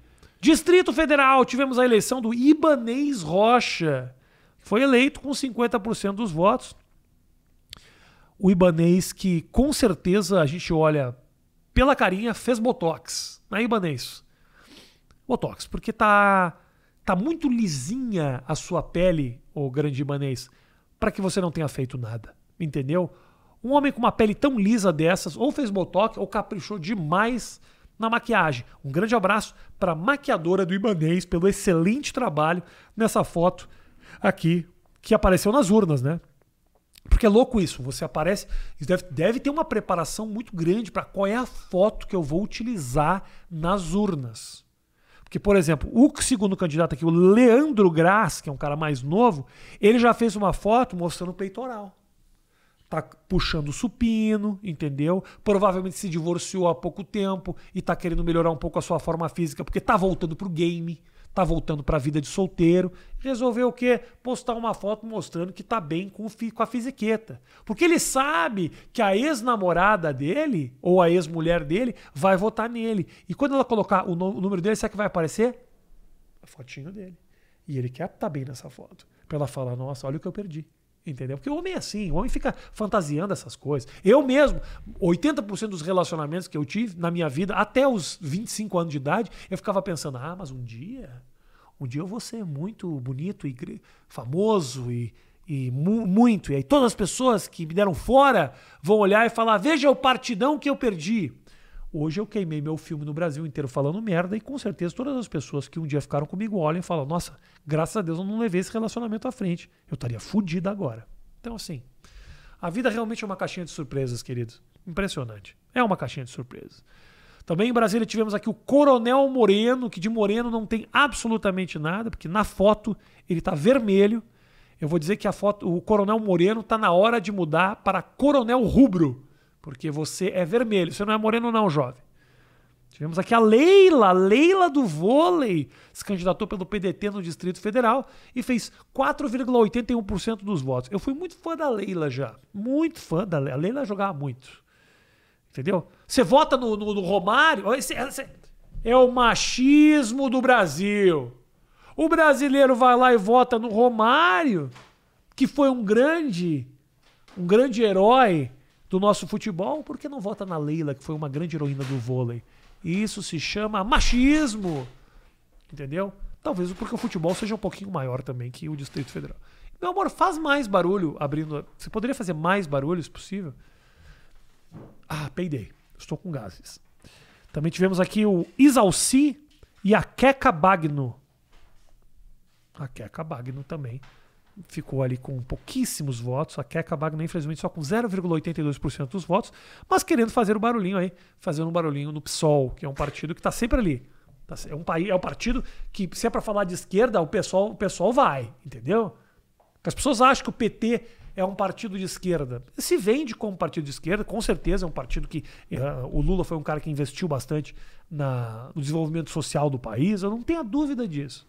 Distrito Federal, tivemos a eleição do Ibanês Rocha. Foi eleito com 50% dos votos. O Ibanês que com certeza a gente olha pela carinha, fez Botox. Né, Ibanês? Botox, porque tá, tá muito lisinha a sua pele, o grande Ibanês, para que você não tenha feito nada. Entendeu? Um homem com uma pele tão lisa dessas, ou fez botox, ou caprichou demais na maquiagem. Um grande abraço para a maquiadora do Ibanês pelo excelente trabalho nessa foto aqui que apareceu nas urnas, né? Porque é louco isso, você aparece, deve, deve ter uma preparação muito grande para qual é a foto que eu vou utilizar nas urnas. Porque, por exemplo, o segundo candidato aqui, o Leandro Graz, que é um cara mais novo, ele já fez uma foto mostrando o peitoral tá puxando supino, entendeu? Provavelmente se divorciou há pouco tempo e tá querendo melhorar um pouco a sua forma física porque tá voltando pro game, tá voltando pra vida de solteiro. Resolveu o quê? Postar uma foto mostrando que tá bem com, com a fisiqueta. Porque ele sabe que a ex-namorada dele ou a ex-mulher dele vai votar nele. E quando ela colocar o, número dele, sabe que vai aparecer? A fotinho dele. E ele quer tá bem nessa foto. Pra ela falar, nossa, olha o que eu perdi. Entendeu? Porque o homem é assim, o homem fica fantasiando essas coisas. Eu mesmo, 80% dos relacionamentos que eu tive na minha vida, até os 25 anos de idade, eu ficava pensando: ah, mas um dia, um dia eu vou ser muito bonito e famoso e, e mu muito. E aí todas as pessoas que me deram fora vão olhar e falar: veja o partidão que eu perdi. Hoje eu queimei meu filme no Brasil inteiro falando merda e com certeza todas as pessoas que um dia ficaram comigo olham e falam: Nossa, graças a Deus eu não levei esse relacionamento à frente. Eu estaria fodido agora. Então, assim, a vida realmente é uma caixinha de surpresas, queridos. Impressionante. É uma caixinha de surpresas. Também em Brasília tivemos aqui o Coronel Moreno, que de moreno não tem absolutamente nada, porque na foto ele está vermelho. Eu vou dizer que a foto, o Coronel Moreno está na hora de mudar para Coronel Rubro. Porque você é vermelho. Você não é moreno, não, jovem. Tivemos aqui a Leila, Leila do vôlei, se candidatou pelo PDT no Distrito Federal e fez 4,81% dos votos. Eu fui muito fã da Leila já. Muito fã da Leila. A Leila jogava muito. Entendeu? Você vota no, no, no Romário. Esse, esse é o machismo do Brasil. O brasileiro vai lá e vota no Romário, que foi um grande, um grande herói do nosso futebol, por que não vota na Leila, que foi uma grande heroína do vôlei? Isso se chama machismo. Entendeu? Talvez porque o futebol seja um pouquinho maior também que o Distrito Federal. Meu amor, faz mais barulho abrindo. Você poderia fazer mais barulho, se possível? Ah, peidei. Estou com gases. Também tivemos aqui o Isalci e a Queca Bagno. A Queca Bagno também ficou ali com pouquíssimos votos. A Keka Wagner, infelizmente, só com 0,82% dos votos, mas querendo fazer o barulhinho aí, fazendo um barulhinho no PSOL, que é um partido que está sempre ali. Tá é um, país, é um partido que, se é para falar de esquerda, o pessoal, o pessoal vai, entendeu? As pessoas acham que o PT é um partido de esquerda. Se vende como partido de esquerda, com certeza é um partido que. Uh, o Lula foi um cara que investiu bastante na, no desenvolvimento social do país, eu não tenho a dúvida disso.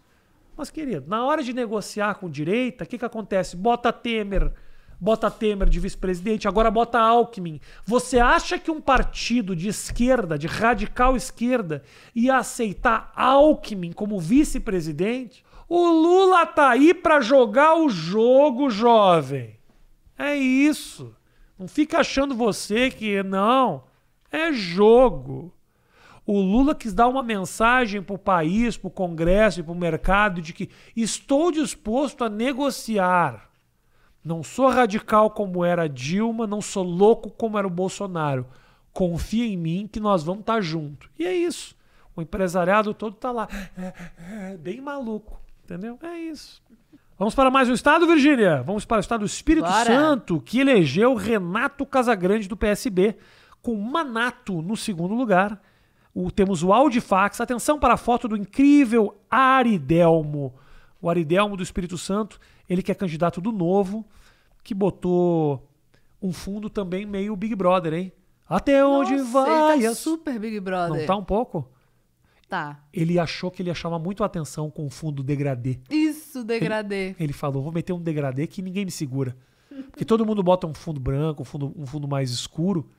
Mas, querido, na hora de negociar com direita, o que, que acontece? Bota Temer, bota Temer de vice-presidente, agora bota Alckmin. Você acha que um partido de esquerda, de radical esquerda, ia aceitar Alckmin como vice-presidente? O Lula tá aí para jogar o jogo, jovem. É isso. Não fica achando você que não. É jogo. O Lula quis dar uma mensagem para o país, para o Congresso e para o mercado de que estou disposto a negociar. Não sou radical como era Dilma, não sou louco como era o Bolsonaro. Confia em mim que nós vamos estar tá junto. E é isso. O empresariado todo está lá, é, é, bem maluco, entendeu? É isso. Vamos para mais um estado, Virgínia? Vamos para o estado do Espírito Bora. Santo, que elegeu Renato Casagrande do PSB, com Manato no segundo lugar O, temos o Audifax. Atenção para a foto do incrível Aridelmo. O Aridelmo do Espírito Santo, ele que é candidato do Novo, que botou um fundo também meio Big Brother, hein? Até onde Nossa, vai? Ele tá super Big Brother. Não tá um pouco? Tá. Ele achou que ele ia chamar muito a atenção com o fundo degradê. Isso, degradê. Ele falou: vou meter um degradê que ninguém me segura. [laughs] Porque todo mundo bota um fundo branco, um fundo, um fundo mais escuro.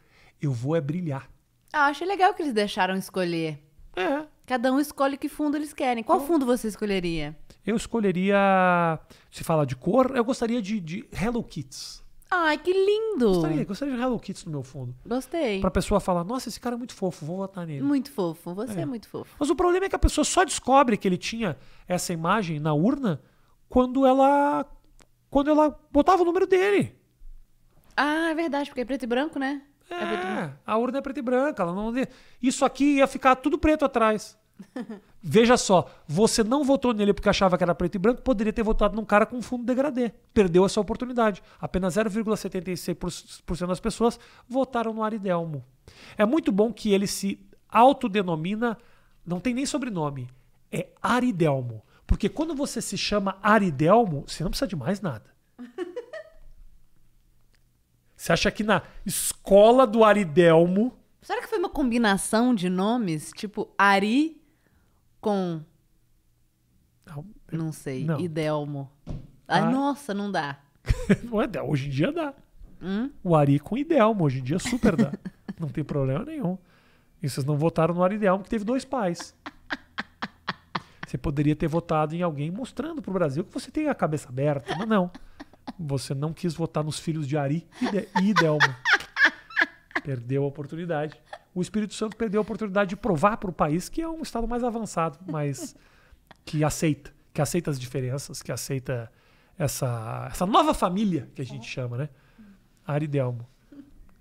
Eu vou é brilhar. Ah, achei legal que eles deixaram escolher. É. Cada um escolhe que fundo eles querem. Qual fundo você escolheria? Eu escolheria. Se falar de cor, eu gostaria de, de Hello Kids. Ai, que lindo! Gostaria, gostaria de Hello Kids no meu fundo. Gostei. Pra pessoa falar: nossa, esse cara é muito fofo, vou votar nele. Muito fofo. Você é. muito fofo. Mas o problema é que a pessoa só descobre que ele tinha essa imagem na urna quando ela. Quando ela botava o número dele. Ah, é verdade, porque é preto e branco, né? É. É, a urna é preta e branca. Ela não... Isso aqui ia ficar tudo preto atrás. [laughs] Veja só, você não votou nele porque achava que era preto e branco, poderia ter votado num cara com fundo degradê. Perdeu essa oportunidade. Apenas 0,76% das pessoas votaram no Aridelmo. É muito bom que ele se autodenomina, não tem nem sobrenome, é Aridelmo. Porque quando você se chama Aridelmo, você não precisa de mais nada. Você acha que na escola do Aridelmo Será que foi uma combinação de nomes? Tipo, Ari com. Não sei. Não. Idelmo. Ai, Ah. nossa, não dá. [laughs] Não é, hoje em dia dá. Hum? O Ari com Idelmo, hoje em dia super dá. [laughs] não tem problema nenhum. E vocês não votaram no Aridelmo, que teve dois pais. [laughs] Você poderia ter votado em alguém mostrando pro Brasil que você tem a cabeça aberta, mas não. Você não quis votar nos filhos de Ari e de- Idelmo. [laughs] Perdeu a oportunidade. O Espírito Santo perdeu a oportunidade de provar para o país que é um estado mais avançado, mas que aceita, que aceita as diferenças, que aceita essa, essa nova família que a gente chama, né? Aridelmo.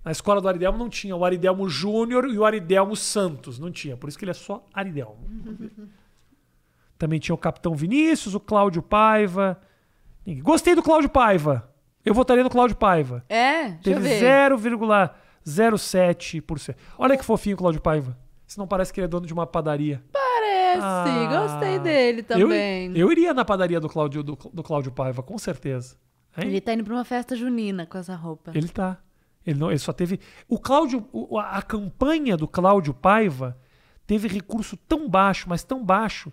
Na escola do Aridelmo não tinha o Aridelmo Júnior e o Aridelmo Santos. Não tinha. Por isso que ele é só Aridelmo. [laughs] Também tinha o Capitão Vinícius, o Cláudio Paiva. Gostei do Cláudio Paiva. Eu votaria no Cláudio Paiva. É, eu Teve ver. 0,07%. Olha que fofinho o Cláudio Paiva. Se não parece que ele é dono de uma padaria. Parece, Ah, gostei dele Eu, também. eu iria na padaria do Cláudio, do, do Cláudio Paiva, com certeza. Hein? Ele tá indo pra uma festa junina com essa roupa. Ele tá. Ele, não, ele só teve. O Cláudio. a campanha do Cláudio Paiva teve recurso tão baixo, mas tão baixo,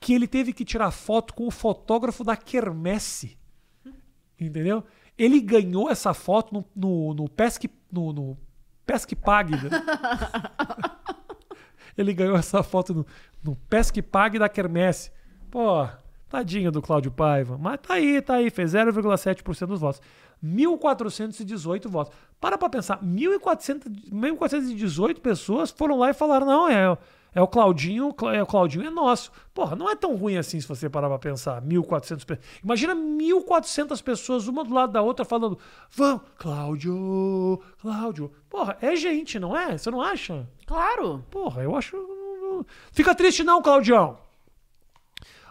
que ele teve que tirar foto com o fotógrafo da Quermesse. Entendeu? Ele ganhou essa foto no, no, no Pesque. No, no Pesque Pague. né? [laughs] ele ganhou essa foto no, no Pesque Pague da Quermesse. Pô, tadinho do Cláudio Paiva. Mas tá aí, tá aí. Fez 0,7% dos votos. 1.418 votos. Para pra pensar. 1.400 1.418 pessoas foram lá e falaram: não, é, é o Claudinho, é, o Claudinho é nosso. Porra, não é tão ruim assim se você parar pra pensar. 1.400 pessoas. Imagina 1.400 pessoas, uma do lado da outra, falando: vamos, Cláudio, Cláudio. Porra, é gente, não é? Você não acha? Claro. Porra, eu acho. Fica triste não, Claudião.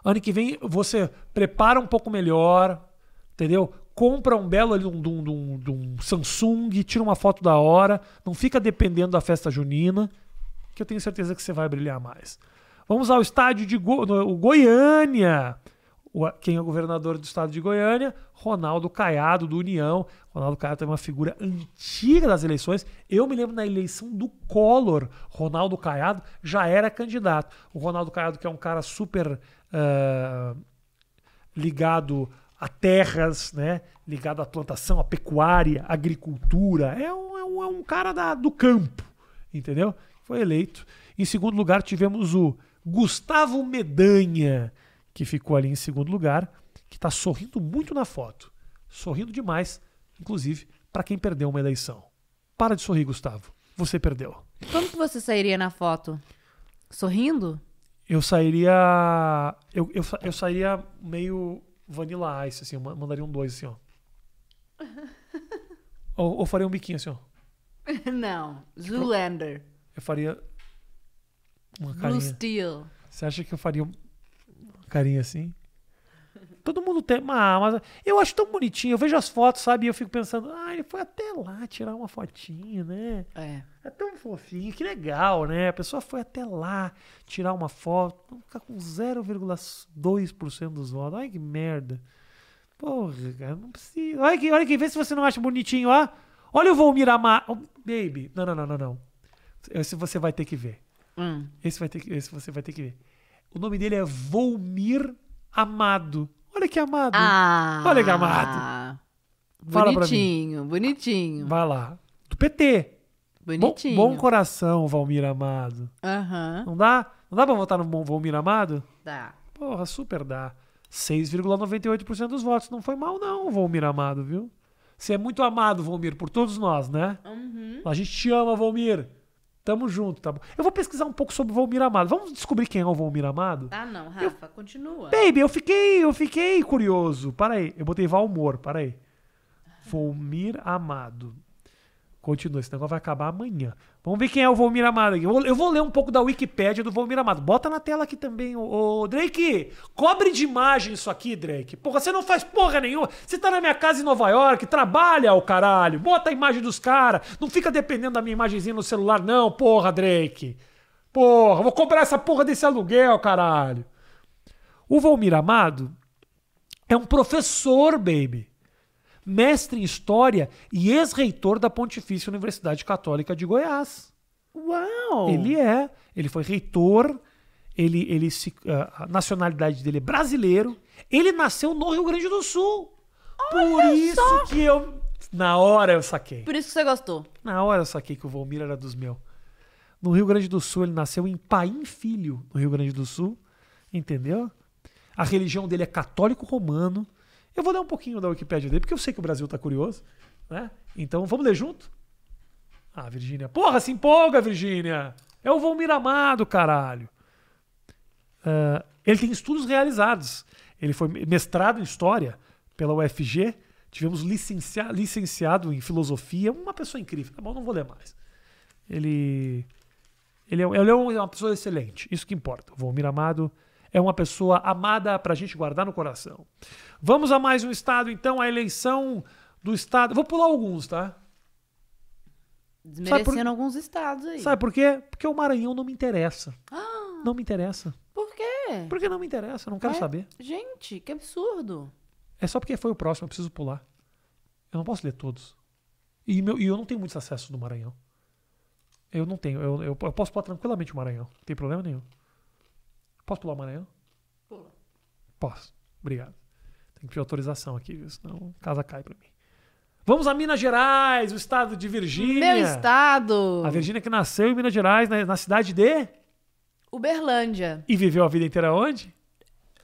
Ano que vem você prepara um pouco melhor, entendeu? Compra um belo ali, um, um- um- um Samsung, tira uma foto da hora, não fica dependendo da festa junina, que eu tenho certeza que você vai brilhar mais. Vamos ao estádio de Go- o Goiânia. Quem é o governador do estado de Goiânia? Ronaldo Caiado, do União. Ronaldo Caiado é uma figura antiga das eleições. Eu me lembro na eleição do Collor, Ronaldo Caiado já era candidato. O Ronaldo Caiado, que é um cara super ah, ligado a terras, né? ligado à plantação, à pecuária, à agricultura. É um, é um, é um cara da- do campo, entendeu? Foi eleito. Em segundo lugar, tivemos o Gustavo Medanha, que ficou ali em segundo lugar, que está sorrindo muito na foto. Sorrindo demais, inclusive, para quem perdeu uma eleição. Para de sorrir, Gustavo. Você perdeu. Como que você sairia na foto? Sorrindo? Eu sairia. Eu, eu, eu sairia meio vanilla ice, assim. Eu ma- mandaria um dois, assim, ó. [laughs] ou, ou faria um biquinho, assim, ó. Não. Zoolander. Eu faria. Uma Blue carinha. Steel. Você acha que eu faria um- uma carinha assim? Todo mundo tem. Ah, mas eu acho tão bonitinho. Eu vejo as fotos, sabe? E eu fico pensando, ah, ele foi até lá tirar uma fotinha, né? É. É tão fofinho, que legal, né? A pessoa foi até lá tirar uma foto, vamos ficar com 0,2% dos votos. Ai, que merda. Porra, cara, não precisa. Olha aqui, olha aqui, vê se você não acha bonitinho, ó. Olha o Volmir Amar. Oh, baby, não, não, não, não, não. Esse você vai ter que ver. Hum. Esse, vai ter que, esse você vai ter que ver. O nome dele é Volmir Amado. Olha que amado. Ah. Olha que amado. Bonitinho, bonitinho. Vai lá. Do PT. Bom, Bonitinho. bom coração, Valmir Amado. Aham. Não dá? Não dá pra votar no bom Valmir Amado? Tá. Porra, super dá. 6,98% dos votos. Não foi mal, não, Valmir Amado, viu? Você é muito amado, Valmir, por todos nós, né? Uhum. A gente te ama, Valmir. Tamo junto, tá bom? Eu vou pesquisar um pouco sobre o Valmir Amado. Vamos descobrir quem é o Valmir Amado? Ah, não, Rafa, continua. Baby, eu fiquei, eu fiquei curioso. Para aí, eu botei Valmor, para aí. Volmir Amado. Continua, esse negócio vai acabar amanhã. Vamos ver quem é o Volmir Amado aqui. Eu vou, ler um pouco da Wikipédia do Volmir Amado. Bota na tela aqui também, ô, ô, Drake. Cobre de imagem isso aqui, Drake. Porra, você não faz porra nenhuma. Você tá na minha casa em Nova York, trabalha, o caralho. Bota a imagem dos caras. Não fica dependendo da minha imagenzinha no celular, não, porra, Drake. Porra, vou cobrar essa porra desse aluguel, caralho. O Volmir Amado é um professor, baby. Mestre em História e ex-reitor da Pontifícia Universidade Católica de Goiás. Uau! Ele é. Ele foi reitor. Ele, ele se, a nacionalidade dele é brasileiro. Ele nasceu no Rio Grande do Sul. Por isso que eu. Na hora eu saquei. Por isso que você gostou. Na hora eu saquei que o Volmir era dos meus. No Rio Grande do Sul, ele nasceu em Paim Filho, no Rio Grande do Sul. Entendeu? A religião dele é católico romano. Eu vou ler um pouquinho da Wikipédia dele, porque eu sei que o Brasil tá curioso. Né? Então, vamos ler junto? Ah, Virgínia. Porra, se empolga, Virgínia. É o Volmir Amado, caralho. Ah, ele tem estudos realizados. Ele foi mestrado em História pela UFG. Tivemos licencia- licenciado em Filosofia. Uma pessoa incrível. Tá bom, não vou ler mais. Ele... Ele é, ele é uma pessoa excelente. Isso que importa. O Volmir Amado é uma pessoa amada pra gente guardar no coração. Vamos a mais um estado, então. A eleição do estado... Vou pular alguns, tá? Desmerecendo por- alguns estados aí. Sabe por quê? Porque o Maranhão não me interessa. Ah, Não me interessa. por quê? Por que não me interessa? Não quero Mas- saber. Gente, que absurdo. É só porque foi o próximo, eu preciso pular. Eu não posso ler todos. E, meu- e eu não tenho muitos acessos do Maranhão. Eu não tenho. Eu, eu, eu posso pular tranquilamente o Maranhão. Não tem problema nenhum. Posso pular o Maranhão? Pula. Posso. Obrigado. Tem que pedir autorização aqui, viu? Senão a casa cai pra mim. Vamos a Minas Gerais, o estado de Virgínia. Meu estado. A Virgínia que nasceu em Minas Gerais, na, na cidade de. Uberlândia. E viveu a vida inteira onde?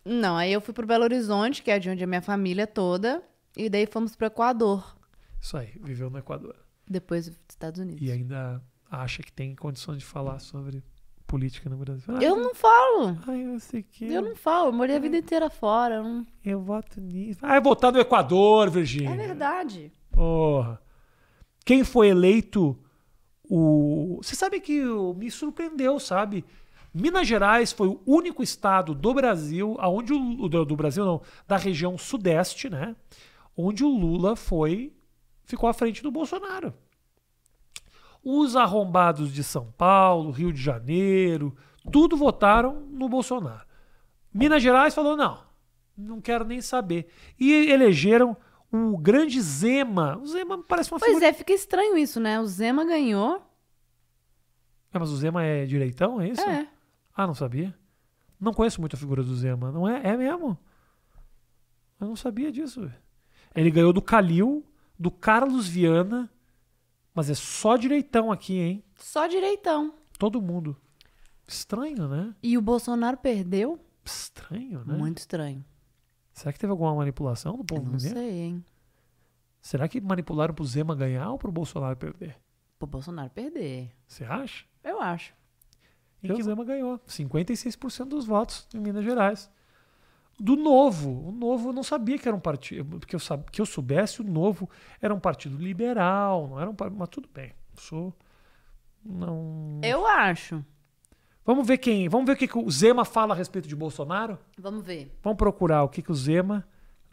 Não, aí eu fui pro Belo Horizonte, que é de onde é minha família toda. E daí fomos pro Equador. Isso aí, viveu no Equador. Depois dos Estados Unidos. E ainda acha que tem condições de falar sobre política no Brasil. Ah, Eu não falo. Ai, eu sei que. Eu não falo. Eu morei a vida inteira fora. eu não- Eu voto nisso. Ah, é votar no Equador, Virgínia. É verdade. Porra. Quem foi eleito o. Você sabe que me surpreendeu, sabe? Minas Gerais foi o único estado do Brasil, aonde o do Brasil não, da região sudeste, né? Onde o Lula foi ficou à frente do Bolsonaro. Os arrombados de São Paulo, Rio de Janeiro, tudo votaram no Bolsonaro. Minas Gerais falou: não, não quero nem saber. E elegeram o grande Zema. O Zema parece uma Pois figura. é, fica estranho isso, né? O Zema ganhou. É, mas o Zema é direitão, é isso? É. Ah, não sabia? Não conheço muito a figura do Zema. Não é? É mesmo? Eu não sabia disso. Ele ganhou do Calil, do Carlos Viana, mas é só direitão aqui, hein? Só direitão. Todo mundo. Estranho, né? E o Bolsonaro perdeu? Estranho, né? Muito estranho. Será que teve alguma manipulação do Eu povo não mineiro? sei, hein? Será que manipularam pro Zema ganhar ou pro Bolsonaro perder? Pro Bolsonaro perder. Você acha? Eu acho. E Eu- o Zema ganhou. 56% dos votos em Minas Gerais. Do Novo. O Novo eu não sabia que era um partido. Porque eu sab... que eu soubesse, o Novo era um partido liberal. Não era um Mas tudo bem. Eu sou. Não. Eu acho. Vamos ver quem. Vamos ver o que, que o Zema fala a respeito de Bolsonaro? Vamos ver. Vamos procurar o que, que o Zema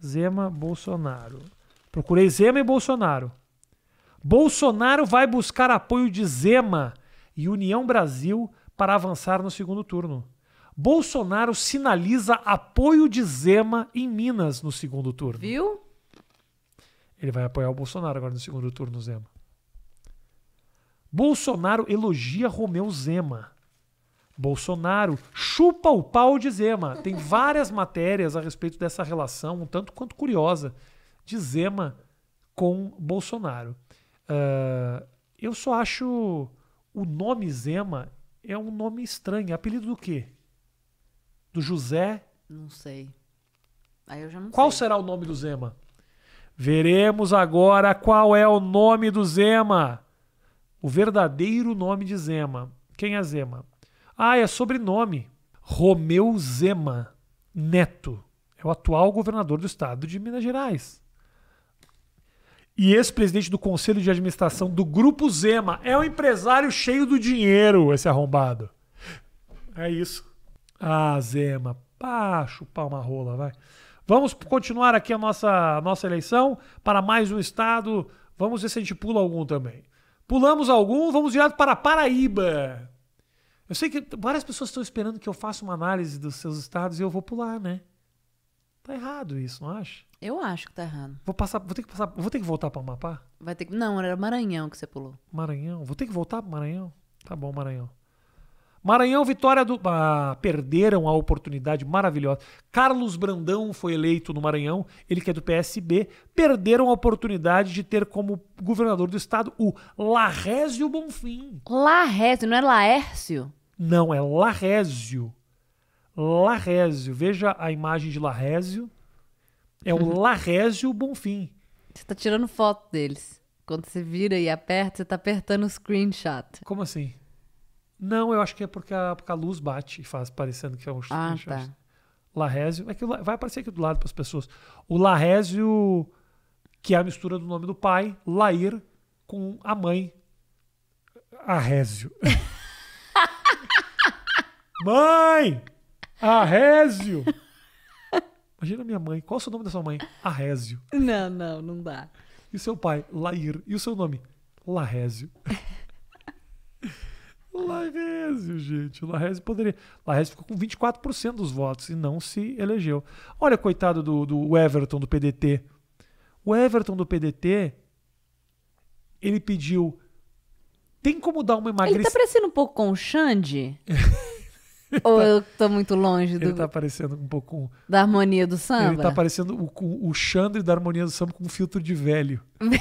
Zema, Bolsonaro. Procurei Zema e Bolsonaro. Bolsonaro vai buscar apoio de Zema e União Brasil para avançar no segundo turno. Bolsonaro sinaliza apoio de Zema em Minas no segundo turno. Viu? Ele vai apoiar o Bolsonaro agora no segundo turno, Zema. Bolsonaro elogia Romeu Zema. Bolsonaro chupa o pau de Zema. Tem várias [laughs] matérias a respeito dessa relação, um tanto quanto curiosa, de Zema com Bolsonaro. Uh, eu só acho o nome Zema é um nome estranho. Apelido do quê? Do José? Não sei. Aí eu já não Qual sei. será o nome do Zema? Veremos agora qual é o nome do Zema. O verdadeiro nome de Zema. Quem é Zema? Ah, é sobrenome. Romeu Zema Neto. É o atual governador do estado de Minas Gerais. E ex-presidente do conselho de administração do Grupo Zema. É um empresário cheio do dinheiro, esse arrombado. É isso. Ah, Zema. Pá, chupar uma rola, vai. Vamos continuar aqui a nossa, nossa eleição para mais um estado. Vamos ver se a gente pula algum também. Pulamos algum, vamos direto para Paraíba. Eu sei que várias pessoas estão esperando que eu faça uma análise dos seus estados e eu vou pular, né? Tá errado isso, não acha? Eu acho que tá errado. Vou passar, vou ter que passar, vou ter que voltar para o Amapá? Vai ter que. Não, era Maranhão que você pulou. Maranhão, vou ter que voltar para Maranhão? Tá bom, Maranhão. Maranhão, vitória do. Ah, perderam a oportunidade maravilhosa. Carlos Brandão foi eleito no Maranhão, ele que é do PSB. Perderam a oportunidade de ter como governador do estado o Larrésio Bonfim. Laércio, não é Laércio? Não, é Larrésio. Larrésio. Veja a imagem de Larrésio. É o [laughs] Larrésio Bonfim. Você tá tirando foto deles. Quando você vira e aperta, você tá apertando o screenshot. Como assim? Não, eu acho que é porque a, porque a luz bate e faz parecendo que é um Ah, tá. Larrésio. É que vai aparecer aqui do lado para as pessoas. O Larrésio, que é a mistura do nome do pai, Lair, com a mãe, Arrésio. [laughs] mãe! Arrésio! Imagina minha mãe. Qual é o seu nome da sua mãe? Arrésio. Não, não, não dá. E o seu pai? Lair. E o seu nome? Larrésio. [laughs] Larrésio, gente. O Larrésio poderia. Larrésio ficou com 24% dos votos e não se elegeu. Olha, coitado do, do Everton do PDT. O Everton do PDT, ele pediu. Tem como dar uma Ele tá emagrecida? parecendo um pouco com o Xande? [laughs] Ou eu tô muito longe do- Ele tá parecendo um pouco com. da harmonia do Ele samba? tá parecendo o, o Xandre da Harmonia do Samba com um filtro de velho. [laughs]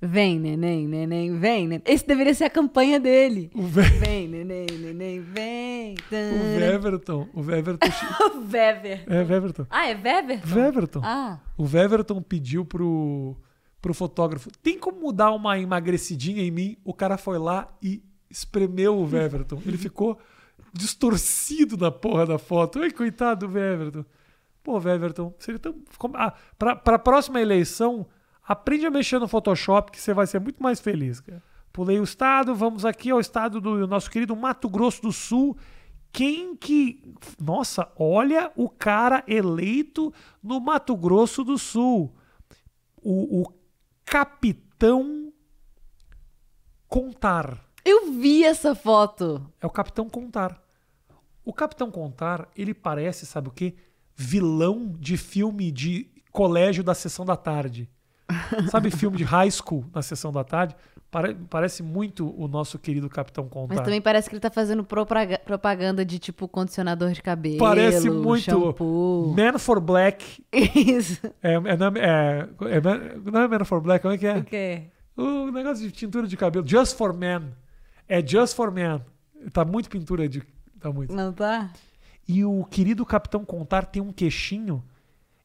Vem, neném, neném, vem. Neném. Esse deveria ser a campanha dele. O, ve... Vem, neném, neném, vem. o Weverton. O Weverton. [laughs] O Wever. É, Weverton. Ah, é Wever? Weverton. Ah, O Weverton pediu pro, pro fotógrafo: tem como mudar uma emagrecidinha em mim? O cara foi lá e espremeu o Weverton. Ele ficou distorcido na porra da foto. Ai, coitado do Weverton. Pô, Weverton, seria tão. Ah, pra, pra próxima eleição, aprende a mexer no Photoshop que você vai ser muito mais feliz, cara. Pulei o estado, vamos aqui ao estado do nosso querido Mato Grosso do Sul. Quem que. Nossa, olha o cara eleito no Mato Grosso do Sul. O, o capitão Contar. Eu vi essa foto. É o Capitão Contar. O Capitão Contar, ele parece, sabe o quê? Vilão de filme de colégio da sessão da tarde. [laughs] Sabe filme de high school na sessão da tarde? Pare- parece muito o nosso querido Capitão Contar. Mas também parece que ele tá fazendo propaga- propaganda de tipo condicionador de cabelo. Parece muito Shampoo. Man for Black. Isso. É, é, não é, é, Man- não é Man for Black, como é que é? O quê? O negócio de tintura de cabelo. Just for Men. É Just for Men. Tá muito pintura de. Tá muito. Não tá? E o querido Capitão Contar tem um queixinho.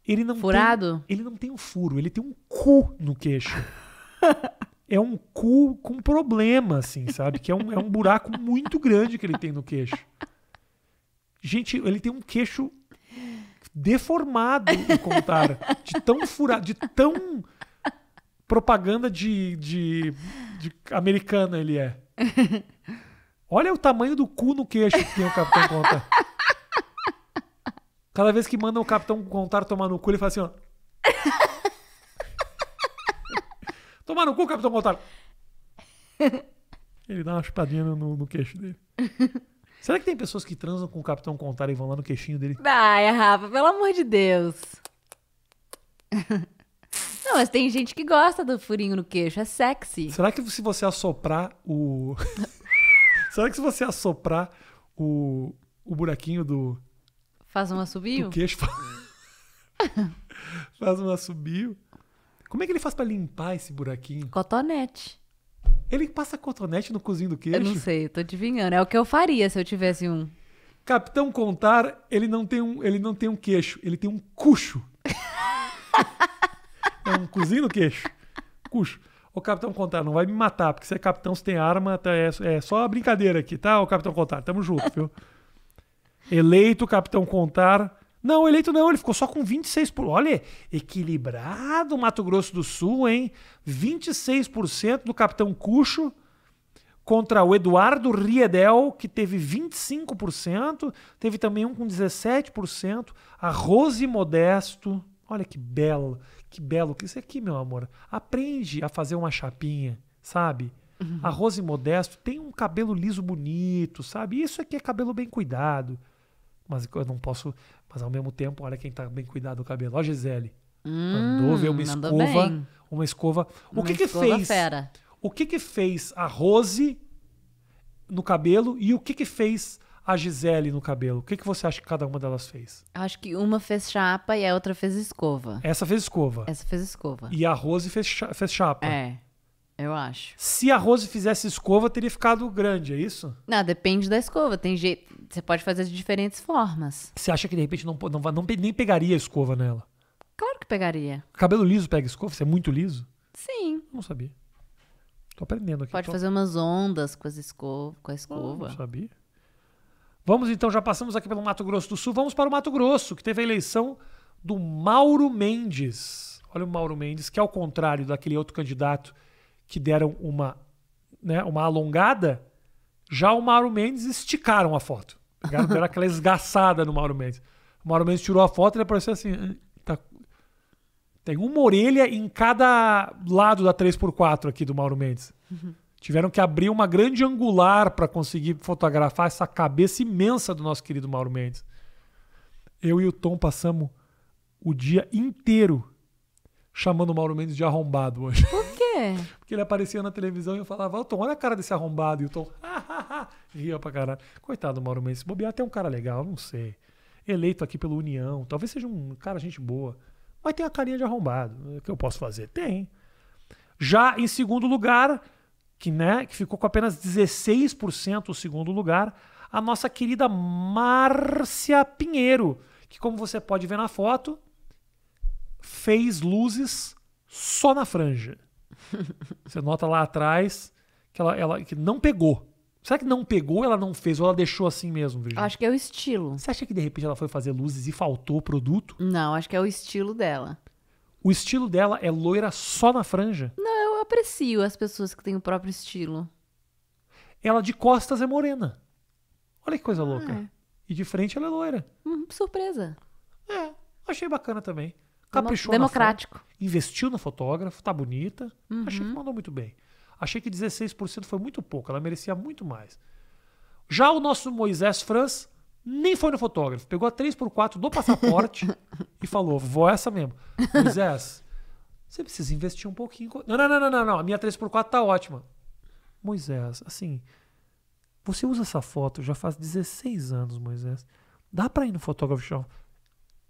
Ele não Furado? Tem, ele não tem um furo, ele tem um cu no queixo. [laughs] é um cu com problema, assim, sabe? Que é um, é um buraco muito grande que ele tem no queixo. Gente, ele tem um queixo deformado o Contar. De tão furado, de tão propaganda de, de, de americana ele é. Olha o tamanho do cu no queixo que o Capitão Contar. Cada vez que manda o Capitão Contar tomar no cu, ele fala assim, ó. Tomar no cu, Capitão Contar. Ele dá uma chupadinha no, no queixo dele. Será que tem pessoas que transam com o Capitão Contar e vão lá no queixinho dele? Ai, Rafa, pelo amor de Deus. Não, mas tem gente que gosta do furinho no queixo, é sexy. Será que se você assoprar o. [laughs] Será que se você assoprar o, o buraquinho do, Faz um do assobio? queixo fa- [laughs] faz um assobio? Como é que ele faz pra limpar esse buraquinho? Cotonete. Ele passa cotonete no cozinho do Eu queixo? não sei, tô adivinhando. É o que eu faria se eu tivesse um. Capitão Contar, ele não tem um, ele não tem um queixo, ele tem um cucho. Um cozinho no queixo. Cucho. Ô, Capitão Contar, não vai me matar, porque você é capitão, você tem arma, tá, é, é só brincadeira aqui, tá, ô Capitão Contar? Tamo junto, viu? Eleito Capitão Contar. Não, eleito não, ele ficou só com 26%. Por... Olha, equilibrado Mato Grosso do Sul, hein? 26% do Capitão Cucho contra o Eduardo Riedel, que teve 25%, teve também um com 17%, a Rose Modesto, olha que belo, que belo, que isso aqui, meu amor, aprende a fazer uma chapinha, sabe? A Rose Modesto tem um cabelo liso bonito, sabe? Isso aqui é cabelo bem cuidado. Mas eu não posso, mas ao mesmo tempo, olha quem tá bem cuidado do cabelo. Ó, Gisele. Mandou ver uma Hum, escova, bem. uma escova. O Uma que que escova fez? fera. O que que fez a Rose no cabelo e o que que fez a Gisele no cabelo? O que que você acha que cada uma delas fez? Acho que uma fez chapa e a outra fez escova. Essa fez escova. Essa fez escova. E a Rose fez, cha- fez chapa. É, eu acho. Se a Rose fizesse escova, teria ficado grande, é isso? Não, depende da escova. Tem jeito. Você pode fazer de diferentes formas. Você acha que de repente não, não, vai- não nem pegaria a escova nela? Claro que pegaria. Cabelo liso pega escova? Você é muito liso? Sim. Não sabia. Tô aprendendo aqui. Pode tô- fazer umas ondas com, as escova, com a escova. Não sabia. Vamos então, já passamos aqui pelo Mato Grosso do Sul, vamos para o Mato Grosso, que teve a eleição do Mauro Mendes. Olha o Mauro Mendes, que ao contrário daquele outro candidato que deram uma, né, uma alongada, já o Mauro Mendes esticaram a foto. Pegaram, deram aquela esgaçada no Mauro Mendes. O Mauro Mendes tirou a foto e ele apareceu assim. "Hum, tá- Tem uma orelha em cada lado da 3x4 aqui do Mauro Mendes. Tiveram que abrir uma grande angular para conseguir fotografar essa cabeça imensa do nosso querido Mauro Mendes. Eu e o Tom passamos o dia inteiro chamando o Mauro Mendes de arrombado hoje. Por quê? [laughs] Porque ele aparecia na televisão e eu falava, ô Tom, olha a cara desse arrombado. E o Tom, ria pra caralho. Coitado do Mauro Mendes. Se bobear até um cara legal, não sei. Eleito aqui pela União. Talvez seja um cara gente boa. Mas tem a carinha de arrombado. O que eu posso fazer? Tem. Já em segundo lugar, que, né, que ficou com apenas 16% o segundo lugar, a nossa querida Márcia Pinheiro, que como você pode ver na foto, fez luzes só na franja. [laughs] Você nota lá atrás que ela, ela que não pegou. Será que não pegou, ela não fez, ou ela deixou assim mesmo, Virgínia? Acho que é o estilo. Você acha que de repente ela foi fazer luzes e faltou produto? Não, acho que é o estilo dela. O estilo dela é loira só na franja. Não, aprecio as pessoas que têm o próprio estilo. Ela de costas é morena. Olha que coisa louca. é. E de frente ela é loira. Hum, surpresa. É, achei bacana também. Caprichou na Democrático. foto, investiu no fotógrafo, tá bonita. Achei Uhum. que mandou muito bem. Achei que 16% foi muito pouco, ela merecia muito mais. Já o nosso Moisés Franz nem foi no fotógrafo, pegou a 3x4 do passaporte [laughs] e falou: vou essa mesmo. Moisés, você precisa investir um pouquinho. Não, não, não, não, não, não. A minha 3x4 tá ótima. Moisés, assim, você usa essa foto já faz 16 anos, Moisés. Dá pra ir no fotógrafo chão?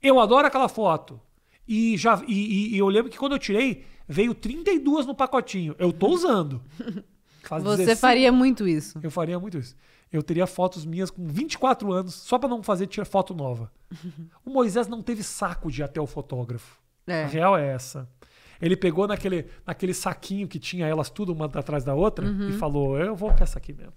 Eu adoro aquela foto. E já e, e- eu lembro que quando eu tirei, veio 32 no pacotinho. Eu tô usando. [laughs] Faz Você 16 faria muito isso. Eu faria muito isso. Eu teria fotos minhas com 24 anos, só pra não fazer tirar foto nova. [laughs] O Moisés não teve saco de ir até o fotógrafo. É. A real é essa. Ele pegou naquele, naquele saquinho que tinha elas tudo uma atrás da outra Uhum. e falou: Eu vou com essa aqui mesmo.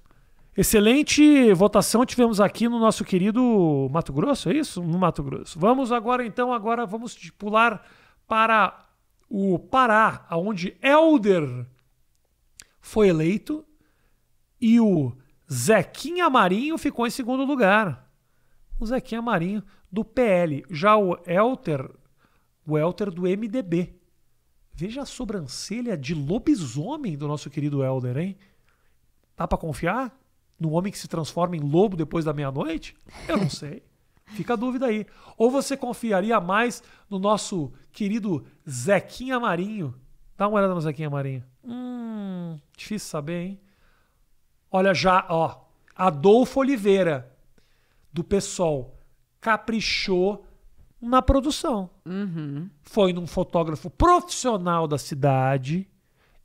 Excelente votação tivemos aqui no nosso querido Mato Grosso, é isso? No Mato Grosso. Vamos agora então, agora vamos pular para o Pará, onde Elder foi eleito e o Zequinha Marinho ficou em segundo lugar. O Zequinha Marinho do PL. Já o Elter, o Elter do MDB, Veja a sobrancelha de lobisomem do nosso querido Elder, hein? Dá pra confiar? No homem que se transforma em lobo depois da meia-noite? Eu não sei. [laughs] Fica a dúvida aí. Ou você confiaria mais no nosso querido Zequinha Marinho? Dá uma olhada no Zequinha Marinho. Hum, difícil saber, hein? Olha já, ó. Adolfo Oliveira, do PSOL, caprichou na produção. Foi num fotógrafo profissional da cidade,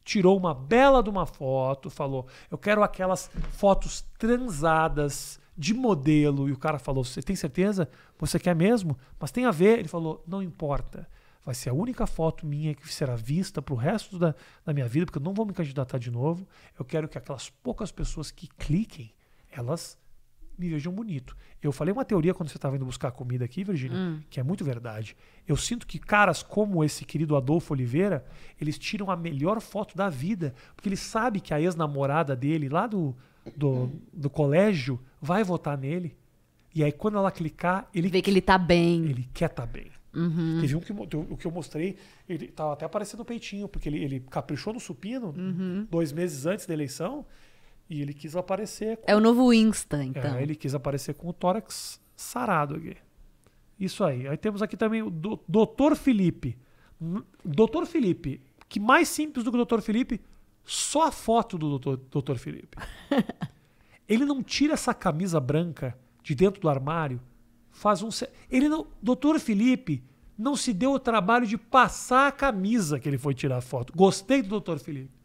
tirou uma bela de uma foto, falou: Eu quero aquelas fotos transadas de modelo. E o cara falou: Você tem certeza? Você quer mesmo? Mas tem a ver. Ele falou: Não importa. Vai ser a única foto minha que será vista pro resto da, da minha vida, porque eu não vou me candidatar de novo. Eu quero que aquelas poucas pessoas que cliquem, elas me vejam bonito. Eu falei uma teoria quando você estava indo buscar comida aqui, Virginia, que é muito verdade. Eu sinto que caras como esse querido Adolfo Oliveira, eles tiram a melhor foto da vida, porque ele sabe que a ex-namorada dele, lá do, do, do colégio, vai votar nele. E aí, quando ela clicar, ele, Vê que ele tá bem. ele quer estar bem. Teve um que, o que eu mostrei, ele tava até aparecendo o peitinho, porque ele, ele caprichou no supino dois meses antes da eleição e ele quis aparecer com É o novo Insta, então. é, ele quis aparecer com o tórax sarado aqui. Isso aí. Aí temos aqui também o Dr. Felipe. Hum, Dr. Felipe, que mais simples do que o Dr. Felipe, só a foto do Dr. Dr. Felipe. [laughs] ele não tira essa camisa branca de dentro do armário, faz um. Ele não. Dr. Felipe não se deu o trabalho de passar a camisa que ele foi tirar a foto. Gostei do Dr. Felipe.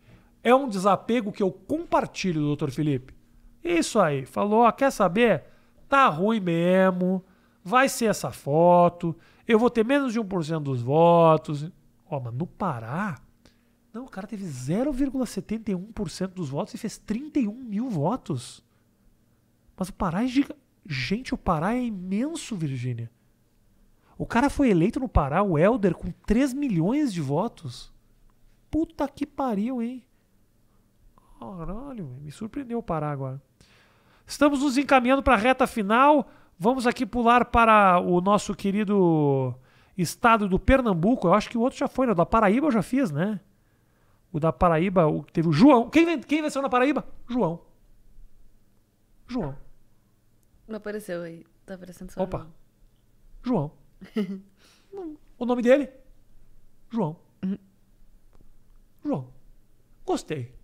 É um desapego que eu compartilho do Dr. Felipe. Isso aí. Falou, ó, quer saber? Tá ruim mesmo. Vai ser essa foto. Eu vou ter menos de 1% dos votos. Ó, mas no Pará. Não, o cara teve 0,71% dos votos e fez 31 mil votos. Mas o Pará é. Gente, o Pará é imenso, Virgínia. O cara foi eleito no Pará, o Helder, com 3 milhões de votos. Puta que pariu, hein? Caralho, me surpreendeu Pará agora. Estamos nos encaminhando para a reta final. Vamos aqui pular para o nosso querido estado do Pernambuco. Eu acho que o outro já foi, né? O da Paraíba eu já fiz, né? O da Paraíba, o, teve o João. Quem, quem venceu na Paraíba? João. João. Não apareceu aí. Tá aparecendo só. Opa. João. Hum, [laughs] o nome dele? João. João. Gostei.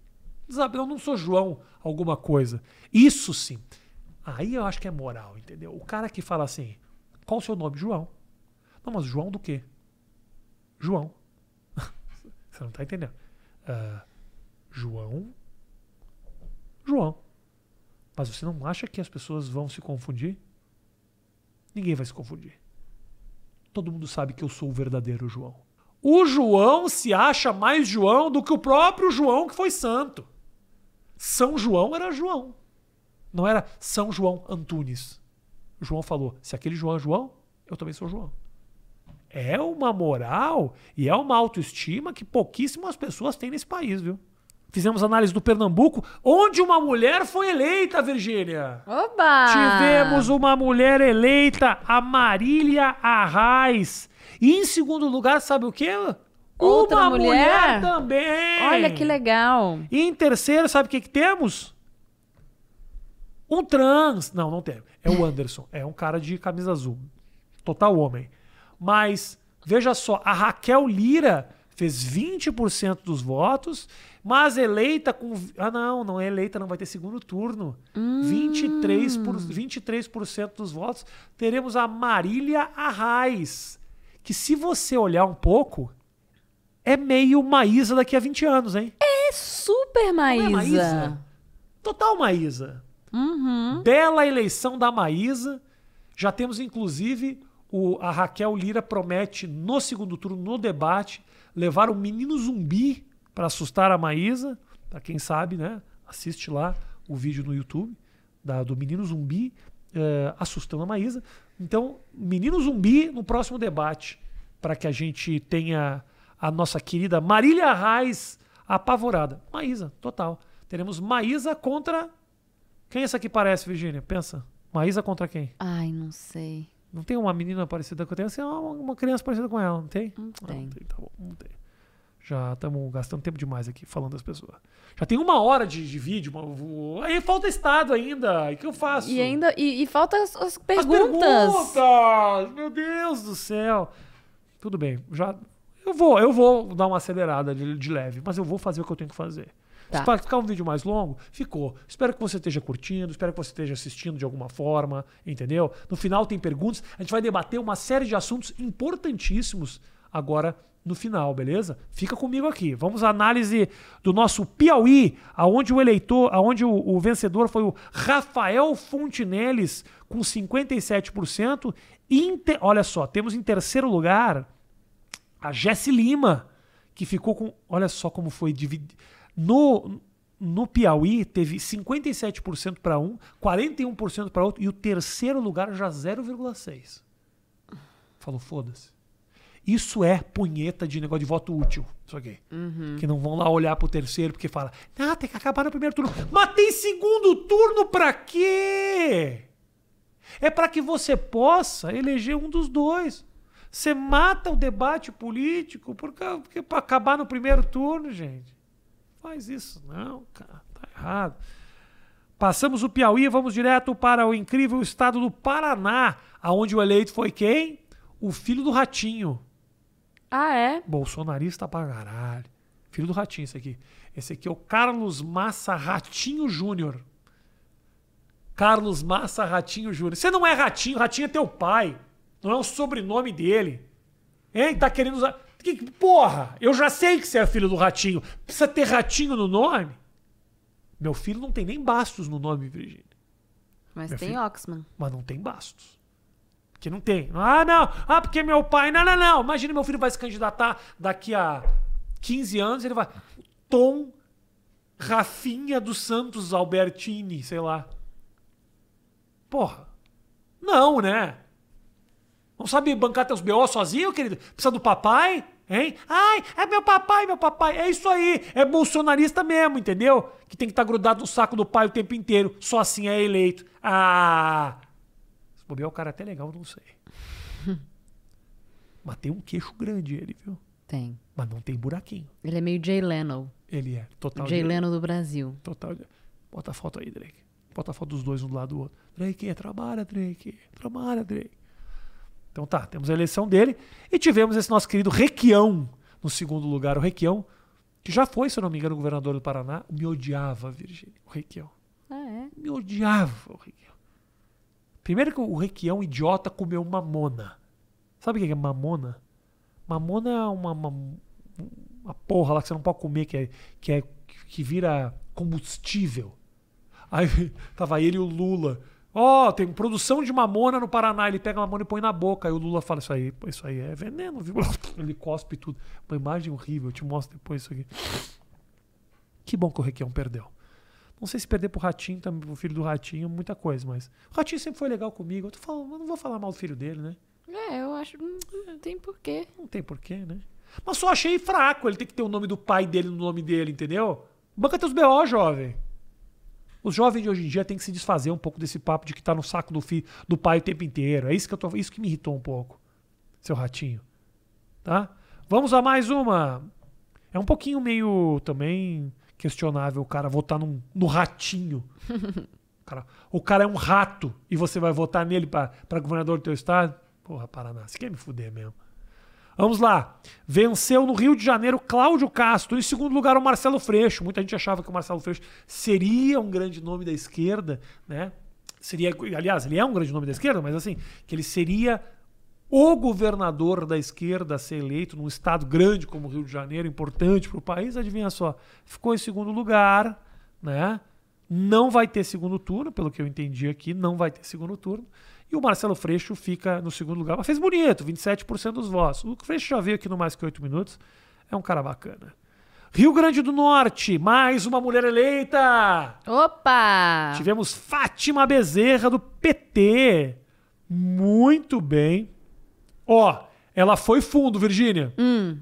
Sabe, eu não sou João alguma coisa. Isso sim. Aí eu acho que é moral, entendeu? O cara que fala assim, qual o seu nome? João. Não, mas João do quê? João. [laughs] Você não tá entendendo. Ah, João. João. Mas você não acha que as pessoas vão se confundir? Ninguém vai se confundir. Todo mundo sabe que eu sou o verdadeiro João. O João se acha mais João do que o próprio João que foi santo. São João era João. Não era São João Antunes. João falou: se aquele João é João, eu também sou João. É uma moral e é uma autoestima que pouquíssimas pessoas têm nesse país, viu? Fizemos análise do Pernambuco, onde uma mulher foi eleita, Virgínia. Oba! Tivemos uma mulher eleita, a Marília Arraes. E em segundo lugar, sabe o quê? Outra uma mulher? também. Olha que legal. E em terceiro, sabe o que, que temos? Um trans. Não, não tem. É o Anderson. É um cara de camisa azul. Total homem. Mas, veja só, a Raquel Lira fez 20% dos votos, mas eleita com. Ah, não, não é eleita, não vai ter segundo turno. 23%, por... 23% dos votos. Teremos a Marília Arraes. Que se você olhar um pouco, é meio Maísa daqui a 20 anos, hein? É super é Maísa. Maísa? Total Maísa. Uhum. Bela eleição da Maísa. Já temos, inclusive, o, a Raquel Lira promete, no segundo turno, no debate, levar o menino zumbi para assustar a Maísa. Para quem sabe, né? Assiste lá o vídeo no YouTube da- do menino zumbi eh, assustando a Maísa. Então, menino zumbi no próximo debate, para que a gente tenha a nossa querida Marília Reis apavorada. Maísa, total. Teremos Maísa contra. Quem essa aqui parece, Virgínia? Pensa. Maísa contra quem? Ai, não sei. Não tem uma menina parecida com eu tenho? Assim, uma, criança parecida com ela, não tem? Não Ah, tem. Tá bom, não tem. Já estamos gastando tempo demais aqui falando das pessoas. Já tem uma hora de, de vídeo, aí falta estado ainda. O que eu faço? E ainda. E, e falta as, as As perguntas. perguntas! Meu Deus do céu. Tudo bem, já. Eu vou, eu vou dar uma acelerada de, de leve, mas eu vou fazer o que eu tenho que fazer. Tá. Se para ficar um vídeo mais longo, ficou. Espero que você esteja curtindo, espero que você esteja assistindo de alguma forma, entendeu? No final tem perguntas, a gente vai debater uma série de assuntos importantíssimos agora no final, beleza? Fica comigo aqui. Vamos à análise do nosso Piauí, aonde o eleitor, aonde o, o vencedor foi o Rafael Fontinelles com 57%. Em te- olha só, temos em terceiro lugar a Jesse Lima, que ficou com. Olha só como foi dividido. No, no Piauí, teve 57% para um, 41% para outro, e o terceiro lugar já 0,6%. Falou, foda-se. Isso é punheta de negócio de voto útil. Isso aqui. Que não vão lá olhar pro terceiro porque fala, ah, tem que acabar no primeiro turno. Mas tem segundo turno pra quê? É para que você possa eleger um dos dois. Você mata o debate político por ca- porque para acabar no primeiro turno, gente. Faz isso não, cara. Tá errado. Passamos o Piauí, vamos direto para o incrível estado do Paraná, aonde o eleito foi quem? O filho do Ratinho. Ah, é? Bolsonarista pra caralho. Filho do Ratinho, esse aqui. Esse aqui é o Carlos Massa Ratinho Júnior. Carlos Massa Ratinho Júnior. Você não é Ratinho, Ratinho é teu pai. Não é o sobrenome dele. Hein? Tá querendo usar. Que, porra, eu já sei que você é filho do Ratinho. Precisa ter Ratinho no nome? Meu filho não tem nem bastos no nome, Virgínia. Mas Meu tem filho. Oxman. Mas não tem bastos. Que não tem. Ah, não. Ah, porque meu pai. Não, não, não. Imagina meu filho vai se candidatar daqui a 15 anos, ele vai. Tom Rafinha dos Santos Albertini, sei lá. Porra. Não, né? Não sabe bancar teus BO sozinho, querido? Precisa do papai? Hein? Ai, é meu papai, meu papai. É isso aí. É bolsonarista mesmo, entendeu? Que tem que estar grudado no saco do pai o tempo inteiro. Só assim é eleito. Ah. Se bobear o cara é até legal, não sei. [laughs] Mas tem um queixo grande ele, viu? Tem. Mas não tem buraquinho. Ele é meio Jay Leno. Ele é total. Jay Leno do Brasil. Total. Bota a foto aí, Drake. Bota a foto dos dois um do lado do outro. Drake, trabalha, Drake. Trabalha, Drake. Então tá, temos a eleição dele. E tivemos esse nosso querido Requião no segundo lugar. O Requião, que já foi, se eu não me engano, governador do Paraná, me odiava, Virgínia. O Requião. Ah, é? Me odiava o Requião. Primeiro que o Requião, idiota, comeu mamona. Sabe o que é mamona? Mamona é uma, uma, uma porra lá que você não pode comer, que, é, que, é, que vira combustível. Aí [laughs] tava ele e o Lula. Ó, tem produção de mamona no Paraná. Ele pega a mamona e põe na boca. Aí o Lula fala: Isso aí, isso aí é veneno, viu? [laughs] Ele cospe tudo. Uma imagem horrível. Eu te mostro depois isso aqui. Que bom que o Requião perdeu. Não sei se perder pro Ratinho, também pro filho do Ratinho, muita coisa, mas. O Ratinho sempre foi legal comigo. Eu, tô falando, eu não vou falar mal do filho dele, né? É, eu acho. Não, não tem porquê. Não tem porquê, né? Mas só achei fraco ele tem que ter o nome do pai dele no nome dele, entendeu? Banca teus BO, jovem. Os jovens de hoje em dia têm que se desfazer um pouco desse papo de que tá no saco do, fi, do pai o tempo inteiro. É isso que, eu tô, isso que me irritou um pouco, seu ratinho. Tá? Vamos a mais uma. É um pouquinho meio também questionável o cara votar num, no ratinho. O [laughs] cara, o cara é um rato e você vai votar nele pra pra governador do teu estado? Porra, Paraná, você quer me fuder mesmo. Vamos lá. Venceu no Rio de Janeiro Cláudio Castro. Em segundo lugar, o Marcelo Freixo. Muita gente achava que o Marcelo Freixo seria um grande nome da esquerda, né? Seria, aliás, ele é um grande nome da esquerda, mas assim, que ele seria o governador da esquerda a ser eleito num estado grande como o Rio de Janeiro, importante para o país. Adivinha só, ficou em segundo lugar, né? Não vai ter segundo turno, pelo que eu entendi aqui, não vai ter segundo turno. E o Marcelo Freixo fica no segundo lugar. Mas fez bonito, 27% dos votos. O Freixo já veio aqui no Mais Que Oito Minutos. É um cara bacana. Rio Grande do Norte, mais uma mulher eleita. Opa! Tivemos Fátima Bezerra do PT. Muito bem. Ó, ela foi fundo, Virgínia. Hum,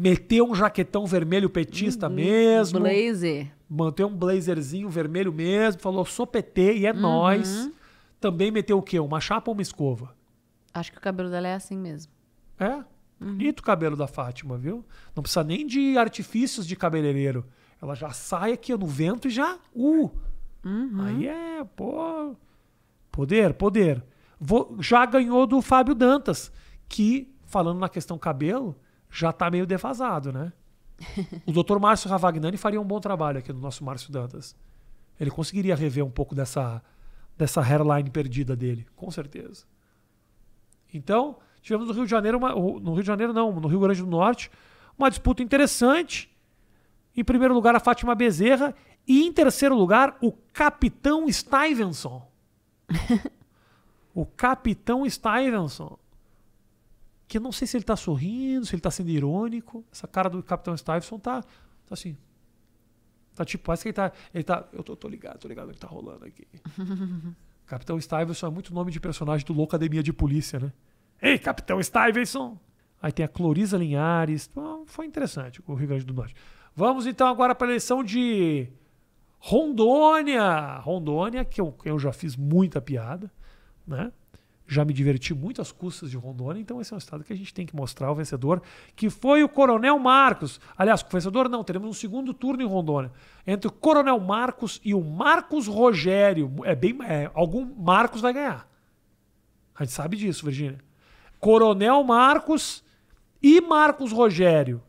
Meteu um jaquetão vermelho petista mesmo. blazer. Manteve um blazerzinho vermelho mesmo. Falou, sou PT e é nós. Também meteu o quê? Uma chapa ou uma escova? Acho que o cabelo dela é assim mesmo. É? Bonito o cabelo da Fátima, viu? Não precisa nem de artifícios de cabeleireiro. Ela já sai aqui no vento e já. Uh! Aí é, pô. Poder, poder. Vou- já ganhou do Fábio Dantas, que, falando na questão cabelo, já tá meio defasado, né? [laughs] O Dr. Márcio Ravagnani faria um bom trabalho aqui no nosso Márcio Dantas. Ele conseguiria rever um pouco dessa, dessa hairline perdida dele, com certeza. Então, tivemos no Rio de Janeiro, uma- no Rio de Janeiro não, no Rio Grande do Norte, uma disputa interessante. Em primeiro lugar, a Fátima Bezerra. E em terceiro lugar, o Capitão Stevenson. [laughs] o Capitão Stevenson. Que eu não sei se ele tá sorrindo, se ele tá sendo irônico. Essa cara do Capitão Stevenson tá, tá assim. Tá tipo, parece que ele tá. Ele tá. Eu tô, tô ligado, tô ligado o que tá rolando aqui. [laughs] Capitão Stevenson é muito nome de personagem do Loucademia de Polícia, né? Ei, Capitão Stevenson! Aí tem a Clorisa Linhares. Então, foi interessante o Rio Grande do Norte. Vamos então agora para a eleição de Rondônia. Rondônia, que eu, eu já fiz muita piada, né? Já me diverti muito às custas de Rondônia, então esse é um estado que a gente tem que mostrar o vencedor, que foi o Coronel Marcos. Aliás, o vencedor não, teremos um segundo turno em Rondônia. Entre o Coronel Marcos e o Marcos Rogério. É bem. é, algum Marcos vai ganhar. A gente sabe disso, Virgínia. Coronel Marcos e Marcos Rogério.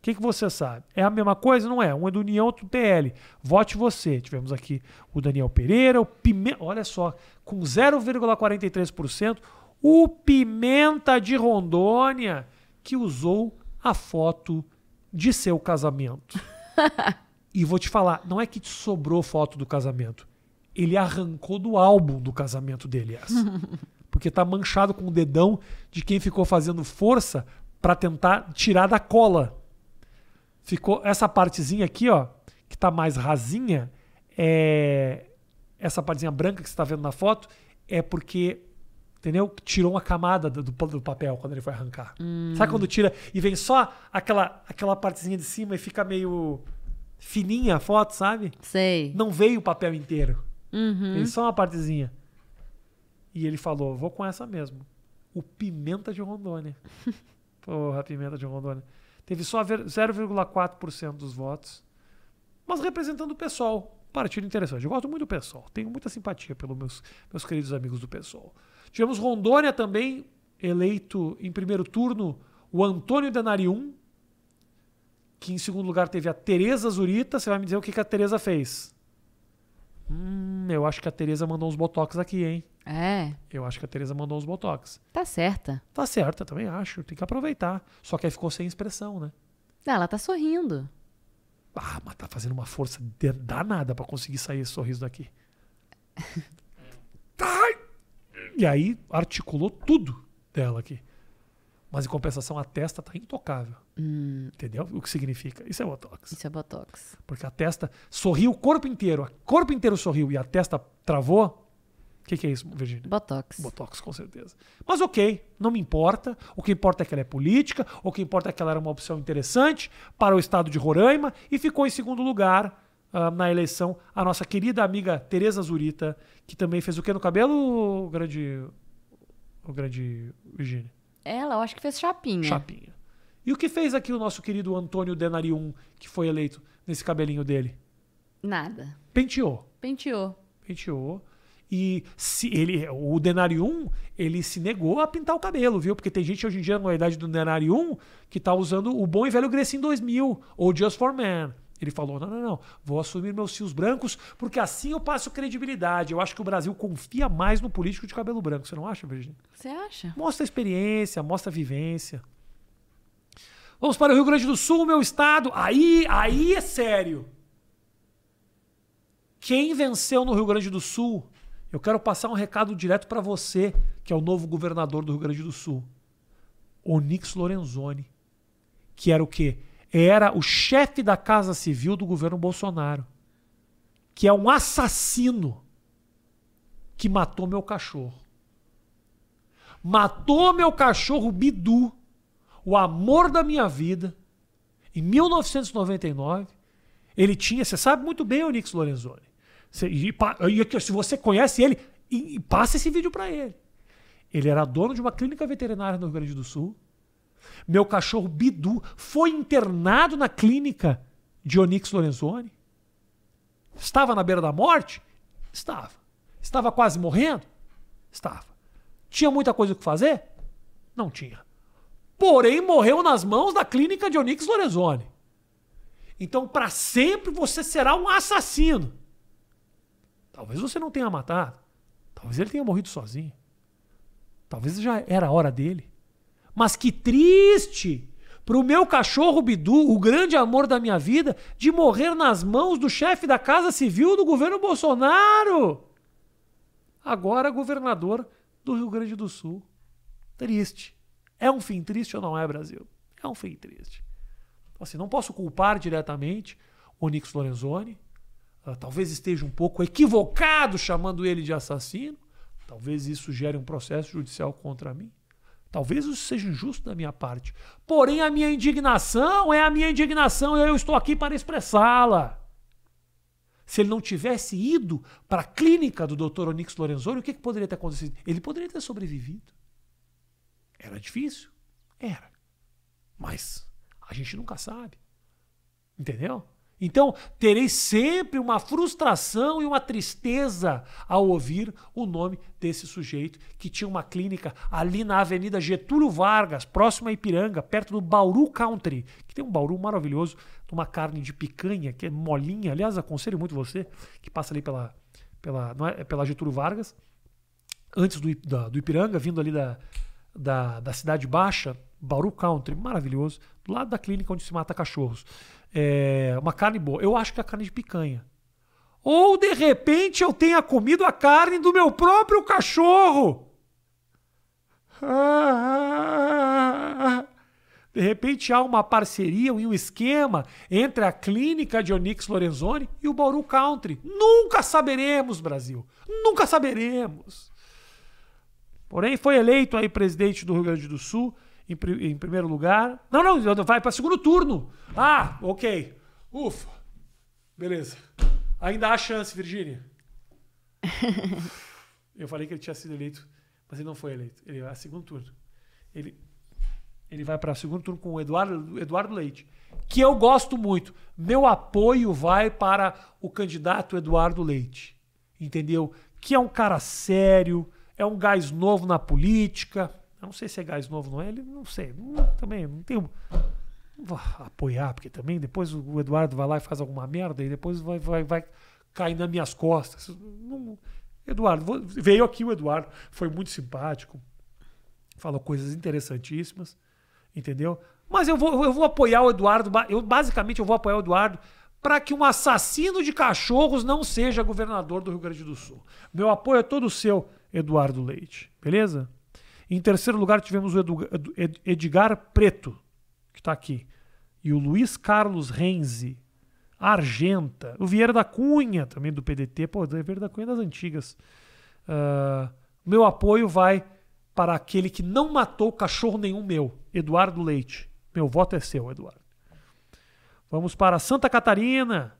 O que, que você sabe? É a mesma coisa? Não é? Um é do União, outro do PL. Vote você. Tivemos aqui o Daniel Pereira, o Pimenta. Olha só, com 0,43%, o Pimenta de Rondônia, que usou a foto de seu casamento. [laughs] e vou te falar, não é que te sobrou foto do casamento. Ele arrancou do álbum do casamento dele essa. [laughs] Porque tá manchado com o dedão de quem ficou fazendo força para tentar tirar da cola. Ficou essa partezinha aqui, ó, que tá mais rasinha, é essa partezinha branca que você tá vendo na foto é porque entendeu? Tirou uma camada do, do- papel quando ele foi arrancar. Sabe quando tira e vem só aquela aquela partezinha de cima e fica meio fininha a foto, sabe? Sei. Não veio o papel inteiro. Uhum. Veio só uma partezinha. E ele falou: vou com essa mesmo. O Pimenta de Rondônia. [laughs] Porra, Pimenta de Rondônia. Teve só ver- 0,4% dos votos. Mas representando o PSOL. Partido interessante. Eu gosto muito do PSOL. Tenho muita simpatia pelos meus, meus queridos amigos do PSOL. Tivemos Rondônia também, eleito em primeiro turno o Antônio Denarium, que em segundo lugar teve a Tereza Zurita. Você vai me dizer o que, que a Tereza fez? Hum, eu acho que a Tereza mandou uns botox aqui, hein? É, Eu acho que a Tereza mandou uns botox. tá certa. Tá certo, eu também acho. Tem que aproveitar. Só que aí ficou sem expressão, né? Ah, Ela tá sorrindo. Ah, mas tá fazendo uma força de- danada pra conseguir sair esse sorriso daqui. [laughs] Ai! E aí articulou tudo dela aqui. Mas em compensação a testa tá intocável. Entendeu? O que significa? Isso é botox. Isso é botox. Porque a testa sorriu o corpo inteiro. O corpo inteiro sorriu e a testa travou. O que, que é isso, Virginia? Botox. Botox, com certeza. Mas ok, não me importa. O que importa é que ela é política, o que importa é que ela era uma opção interessante para o estado de Roraima e ficou em segundo lugar ah, na eleição a nossa querida amiga Tereza Zurita, que também fez o que no cabelo, o grande. O grande Virginia? Ela, eu acho que fez chapinha. Chapinha. E o que fez aqui o nosso querido Antônio Denarium, que foi eleito nesse cabelinho dele? Nada. Penteou. Penteou. penteou. E se ele, o Denarium, ele se negou a pintar o cabelo, viu? Porque tem gente hoje em dia, na idade do Denarium, que tá usando o bom e velho Grecin 2000, ou Just for Man. Ele falou: não, não, não, vou assumir meus fios brancos, porque assim eu passo credibilidade. Eu acho que o Brasil confia mais no político de cabelo branco. Você não acha, Virginia? Você acha? Mostra a experiência, mostra a vivência. Vamos para o Rio Grande do Sul, meu estado. Aí, aí é sério. Quem venceu no Rio Grande do Sul? Eu quero passar um recado direto para você, que é o novo governador do Rio Grande do Sul. Onix Lorenzoni, que era o quê? Era o chefe da Casa Civil do governo Bolsonaro, que é um assassino que matou meu cachorro. Matou meu cachorro Bidu, o amor da minha vida, em 1999. Ele tinha, você sabe muito bem o Nix Lorenzoni. Você- e e se você conhece ele, e- e passa esse vídeo para ele. Ele era dono de uma clínica veterinária no Rio Grande do Sul. Meu cachorro Bidu foi internado na clínica de Onyx Lorenzoni. Estava na beira da morte? Estava. Estava quase morrendo? Estava. Tinha muita coisa que fazer? Não tinha. Porém, morreu nas mãos da clínica de Onyx Lorenzoni. Então, para sempre você será um assassino. Talvez você não tenha matado. Talvez ele tenha morrido sozinho. Talvez já era a hora dele. Mas que triste para o meu cachorro Bidu, o grande amor da minha vida, de morrer nas mãos do chefe da Casa Civil do governo Bolsonaro. Agora governador do Rio Grande do Sul. Triste. É um fim triste ou não é, Brasil? É um fim triste. Assim, não posso culpar diretamente o Nix Lorenzoni. Uh, talvez esteja um pouco equivocado chamando ele de assassino. Talvez isso gere um processo judicial contra mim. Talvez isso seja injusto da minha parte. Porém, a minha indignação é a minha indignação e eu estou aqui para expressá-la. Se ele não tivesse ido para a clínica do Dr. Onyx Lorenzoni, o que, que poderia ter acontecido? Ele poderia ter sobrevivido. Era difícil? Era. Mas a gente nunca sabe. Entendeu? Então, terei sempre uma frustração e uma tristeza ao ouvir o nome desse sujeito que tinha uma clínica ali na Avenida Getúlio Vargas, próximo a Ipiranga, perto do Bauru Country, que tem um Bauru maravilhoso, uma carne de picanha que é molinha. Aliás, aconselho muito você que passa ali pela, pela, não é, pela Getúlio Vargas, antes do, da, do Ipiranga, vindo ali da, da, da Cidade Baixa, Bauru Country, maravilhoso, do lado da clínica onde se mata cachorros é, uma carne boa. Eu acho que é a carne de picanha. Ou de repente eu tenha comido a carne do meu próprio cachorro. [laughs] De repente há uma parceria e um esquema entre a clínica de Onyx Lorenzoni e o Bauru Country. Nunca saberemos, Brasil. Nunca saberemos. Porém, foi eleito aí presidente do Rio Grande do Sul em, em primeiro lugar. Não, não, vai para segundo turno. Ah, ok. Ufa. Beleza. Ainda há chance, Virgínia. [laughs] Eu falei que ele tinha sido eleito, mas ele não foi eleito. Ele vai a segundo turno. Ele, ele vai para segundo turno com o Eduardo, Eduardo Leite, que eu gosto muito. Meu apoio vai para o candidato Eduardo Leite. Entendeu? Que é um cara sério, é um gás novo na política, eu não sei se é gás novo, não é? Ele não sei. Não, também não tenho. Não vou apoiar, porque também depois o Eduardo vai lá e faz alguma merda e depois vai, vai, vai cair nas minhas costas. Não, Eduardo, veio aqui o Eduardo, foi muito simpático, falou coisas interessantíssimas, entendeu? Mas eu vou, eu vou apoiar o Eduardo, eu basicamente eu vou apoiar o Eduardo para que um assassino de cachorros não seja governador do Rio Grande do Sul. Meu apoio é todo seu, Eduardo Leite, beleza? Em terceiro lugar, tivemos o Edgar Preto, que está aqui. E o Luiz Carlos Renzi, Argenta. O Vieira da Cunha, também do PDT. Pô, o Vieira da Cunha é das antigas. Uh, meu apoio vai para aquele que não matou cachorro nenhum meu, Eduardo Leite. Meu voto é seu, Eduardo. Vamos para Santa Catarina,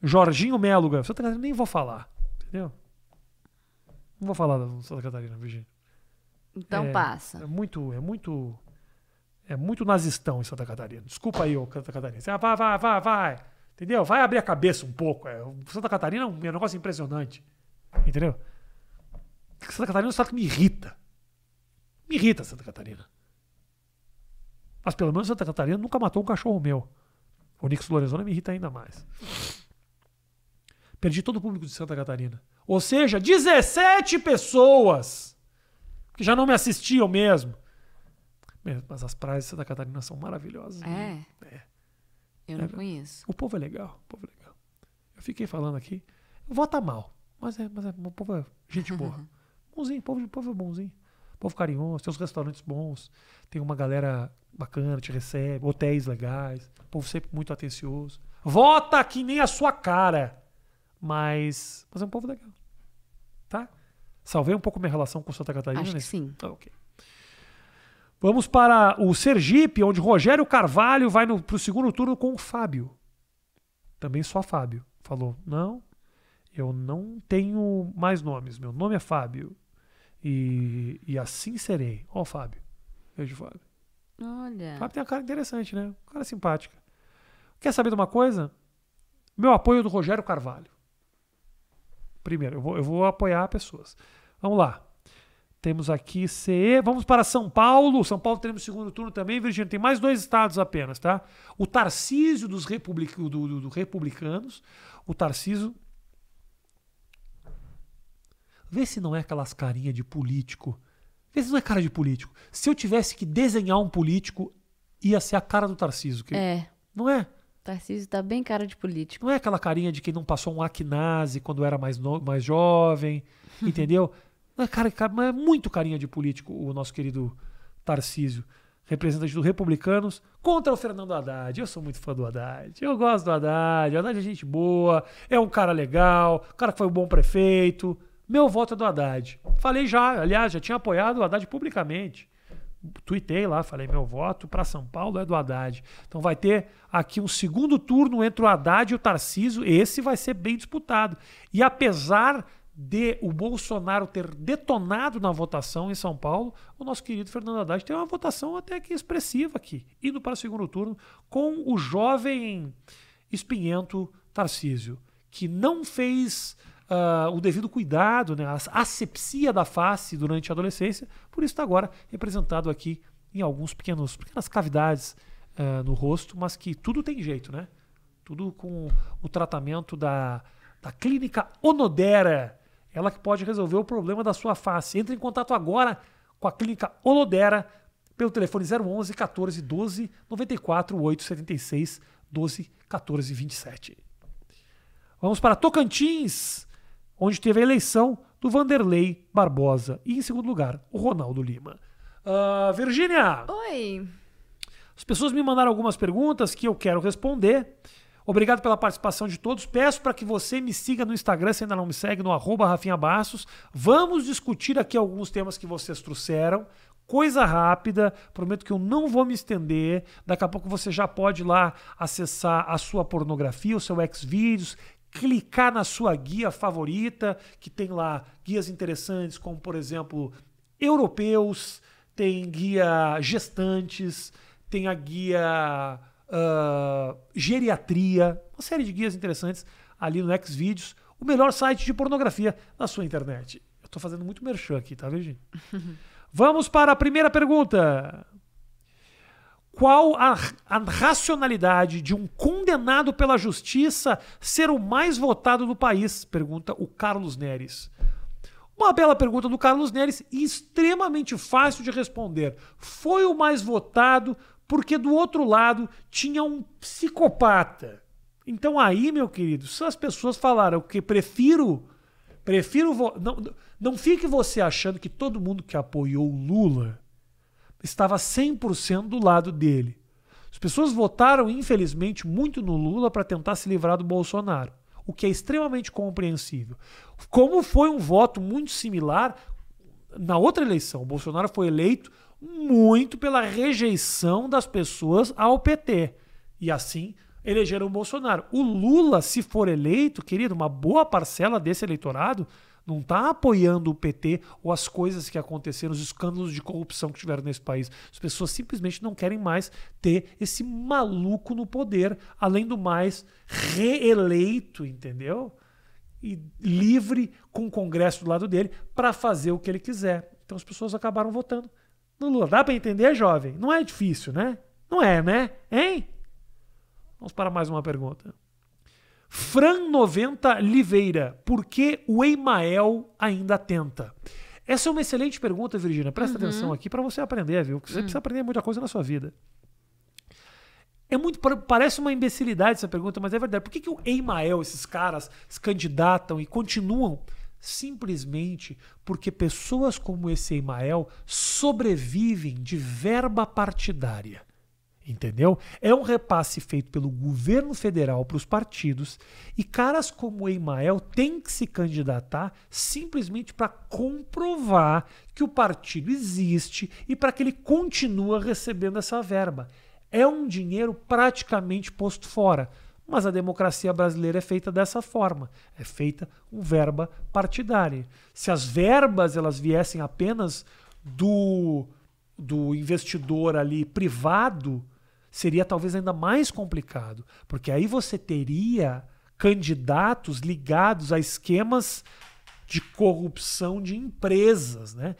Jorginho Méluga. Santa Catarina nem vou falar, entendeu? Não vou falar da Santa Catarina, Virgínia. Então é, passa. É muito, é muito, é muito nazistão em Santa Catarina. Desculpa aí, ô Santa Catarina. Ah, vai, vai, vai, vai. Entendeu? Vai abrir a cabeça um pouco. É. Santa Catarina é um, negócio impressionante. Entendeu? Santa Catarina é um estado que me irrita. Me irrita Santa Catarina. Mas pelo menos Santa Catarina nunca matou um cachorro meu. O Nix Lorenzoni me irrita ainda mais. Perdi todo o público de Santa Catarina. Ou seja, 17 pessoas que já não me assistiam mesmo. Mas as praias de Santa Catarina são maravilhosas. É? Né? É. Eu não é, conheço. O povo é legal, o povo é legal. Eu fiquei falando aqui, vota mal, mas é, mas é, o povo é gente boa. [laughs] bonzinho, o povo, o povo é bonzinho. Povo carinhoso, tem os restaurantes bons, tem uma galera bacana, te recebe, hotéis legais, o povo sempre muito atencioso. Vota que nem a sua cara, mas, mas é um povo legal. Tá? Salvei um pouco minha relação com Santa Catarina? Acho que sim. Ah, ok. Vamos para o Sergipe, onde Rogério Carvalho vai para o segundo turno com o Fábio. Também só Fábio. Falou: não, eu não tenho mais nomes. Meu nome é Fábio. E, e assim serei. Ó, oh, Fábio. Beijo, Fábio. Olha. Fábio tem uma cara interessante, né? Uma cara simpática. Quer saber de uma coisa? Meu apoio é do Rogério Carvalho. Primeiro, eu vou, eu vou apoiar pessoas. Vamos lá. Temos aqui CE. Vamos para São Paulo. São Paulo teremos segundo turno também, Virgínia. Tem mais dois estados apenas, tá? O Tarcísio dos republic... do, do- do Republicanos. O Tarcísio. Vê se não é aquelas carinhas de político. Vê se não é cara de político. Se eu tivesse que desenhar um político, ia ser a cara do Tarcísio. que- É. Não é? Tarcísio tá bem cara de político. Não é aquela carinha de quem não passou um acnase quando era mais, no- mais jovem, [laughs] entendeu? Não é, cara, cara, é muito carinha de político o nosso querido Tarcísio, representante do Republicanos, contra o Fernando Haddad. Eu sou muito fã do Haddad. Eu gosto do Haddad. O Haddad é gente boa, é um cara legal, cara que foi um bom prefeito. Meu voto é do Haddad. Falei já, aliás, já tinha apoiado o Haddad publicamente tuitei lá, falei, meu voto para São Paulo é do Haddad. Então vai ter aqui um segundo turno entre o Haddad e o Tarcísio. Esse vai ser bem disputado. E apesar de o Bolsonaro ter detonado na votação em São Paulo, o nosso querido Fernando Haddad tem uma votação até que expressiva aqui, indo para o segundo turno com o jovem espinhento Tarcísio, que não fez ah, o devido cuidado, né, a asepsia da face durante a adolescência, por isso está agora representado aqui em alguns pequenos pequenas cavidades ah, no rosto, mas que tudo tem jeito, né? Tudo com o tratamento da, da clínica Onodera, ela que pode resolver o problema da sua face. Entre em contato agora com a clínica Onodera pelo telefone 011 14 12 94 876 12 14 27. Vamos para Tocantins, onde teve a eleição do Vanderlei Barbosa. E em segundo lugar, o Ronaldo Lima. Ah, Virgínia, Oi. as pessoas me mandaram algumas perguntas que eu quero responder. Obrigado pela participação de todos. Peço para que você me siga no Instagram, se ainda não me segue, no arroba Rafinha Bastos. Vamos discutir aqui alguns temas que vocês trouxeram. Coisa rápida, prometo que eu não vou me estender. Daqui a pouco você já pode ir lá acessar a sua pornografia, o seu Xvideos, clicar na sua guia favorita, que tem lá guias interessantes, como por exemplo, europeus, tem guia gestantes, tem a guia ah, geriatria, uma série de guias interessantes ali no Xvideos, o melhor site de pornografia na sua internet. Eu tô fazendo muito merchan aqui, tá, Virginia? [laughs] Vamos para a primeira pergunta. Qual a, a racionalidade de um condenado pela justiça ser o mais votado do país? Pergunta o Carlos Neres. Uma bela pergunta do Carlos Neres e extremamente fácil de responder. Foi o mais votado porque do outro lado tinha um psicopata. Então aí, meu querido, se as pessoas falaram que prefiro prefiro não, não fique você achando que todo mundo que apoiou Lula estava 100% do lado dele. As pessoas votaram, infelizmente, muito no Lula para tentar se livrar do Bolsonaro, o que é extremamente compreensível. Como foi um voto muito similar na outra eleição, o Bolsonaro foi eleito muito pela rejeição das pessoas ao PT. E assim elegeram o Bolsonaro. O Lula, se for eleito, querido, uma boa parcela desse eleitorado não está apoiando o PT ou as coisas que aconteceram, os escândalos de corrupção que tiveram nesse país. As pessoas simplesmente não querem mais ter esse maluco no poder, além do mais, reeleito, entendeu? E livre com o Congresso do lado dele para fazer o que ele quiser. Então as pessoas acabaram votando no Lula. Dá para entender, jovem? Não é difícil, né? Não é, né? Hein? Vamos para mais uma pergunta. Fran90 Liveira, por que o Emael ainda tenta? Essa é uma excelente pergunta, Virgínia. Presta atenção aqui para você aprender, viu? Você precisa aprender muita coisa na sua vida. É muito, pa- parece uma imbecilidade essa pergunta, mas é verdade. Por que, que o Emael, esses caras, se candidatam e continuam? Simplesmente porque pessoas como esse Emael sobrevivem de verba partidária. Entendeu? É um repasse feito pelo governo federal para os partidos e caras como Emael têm que se candidatar simplesmente para comprovar que o partido existe e para que ele continua recebendo essa verba. É um dinheiro praticamente posto fora. Mas a democracia brasileira é feita dessa forma, é feita com verba partidária. Se as verbas elas viessem apenas do do investidor ali privado, seria talvez ainda mais complicado, porque aí você teria candidatos ligados a esquemas de corrupção de empresas, né?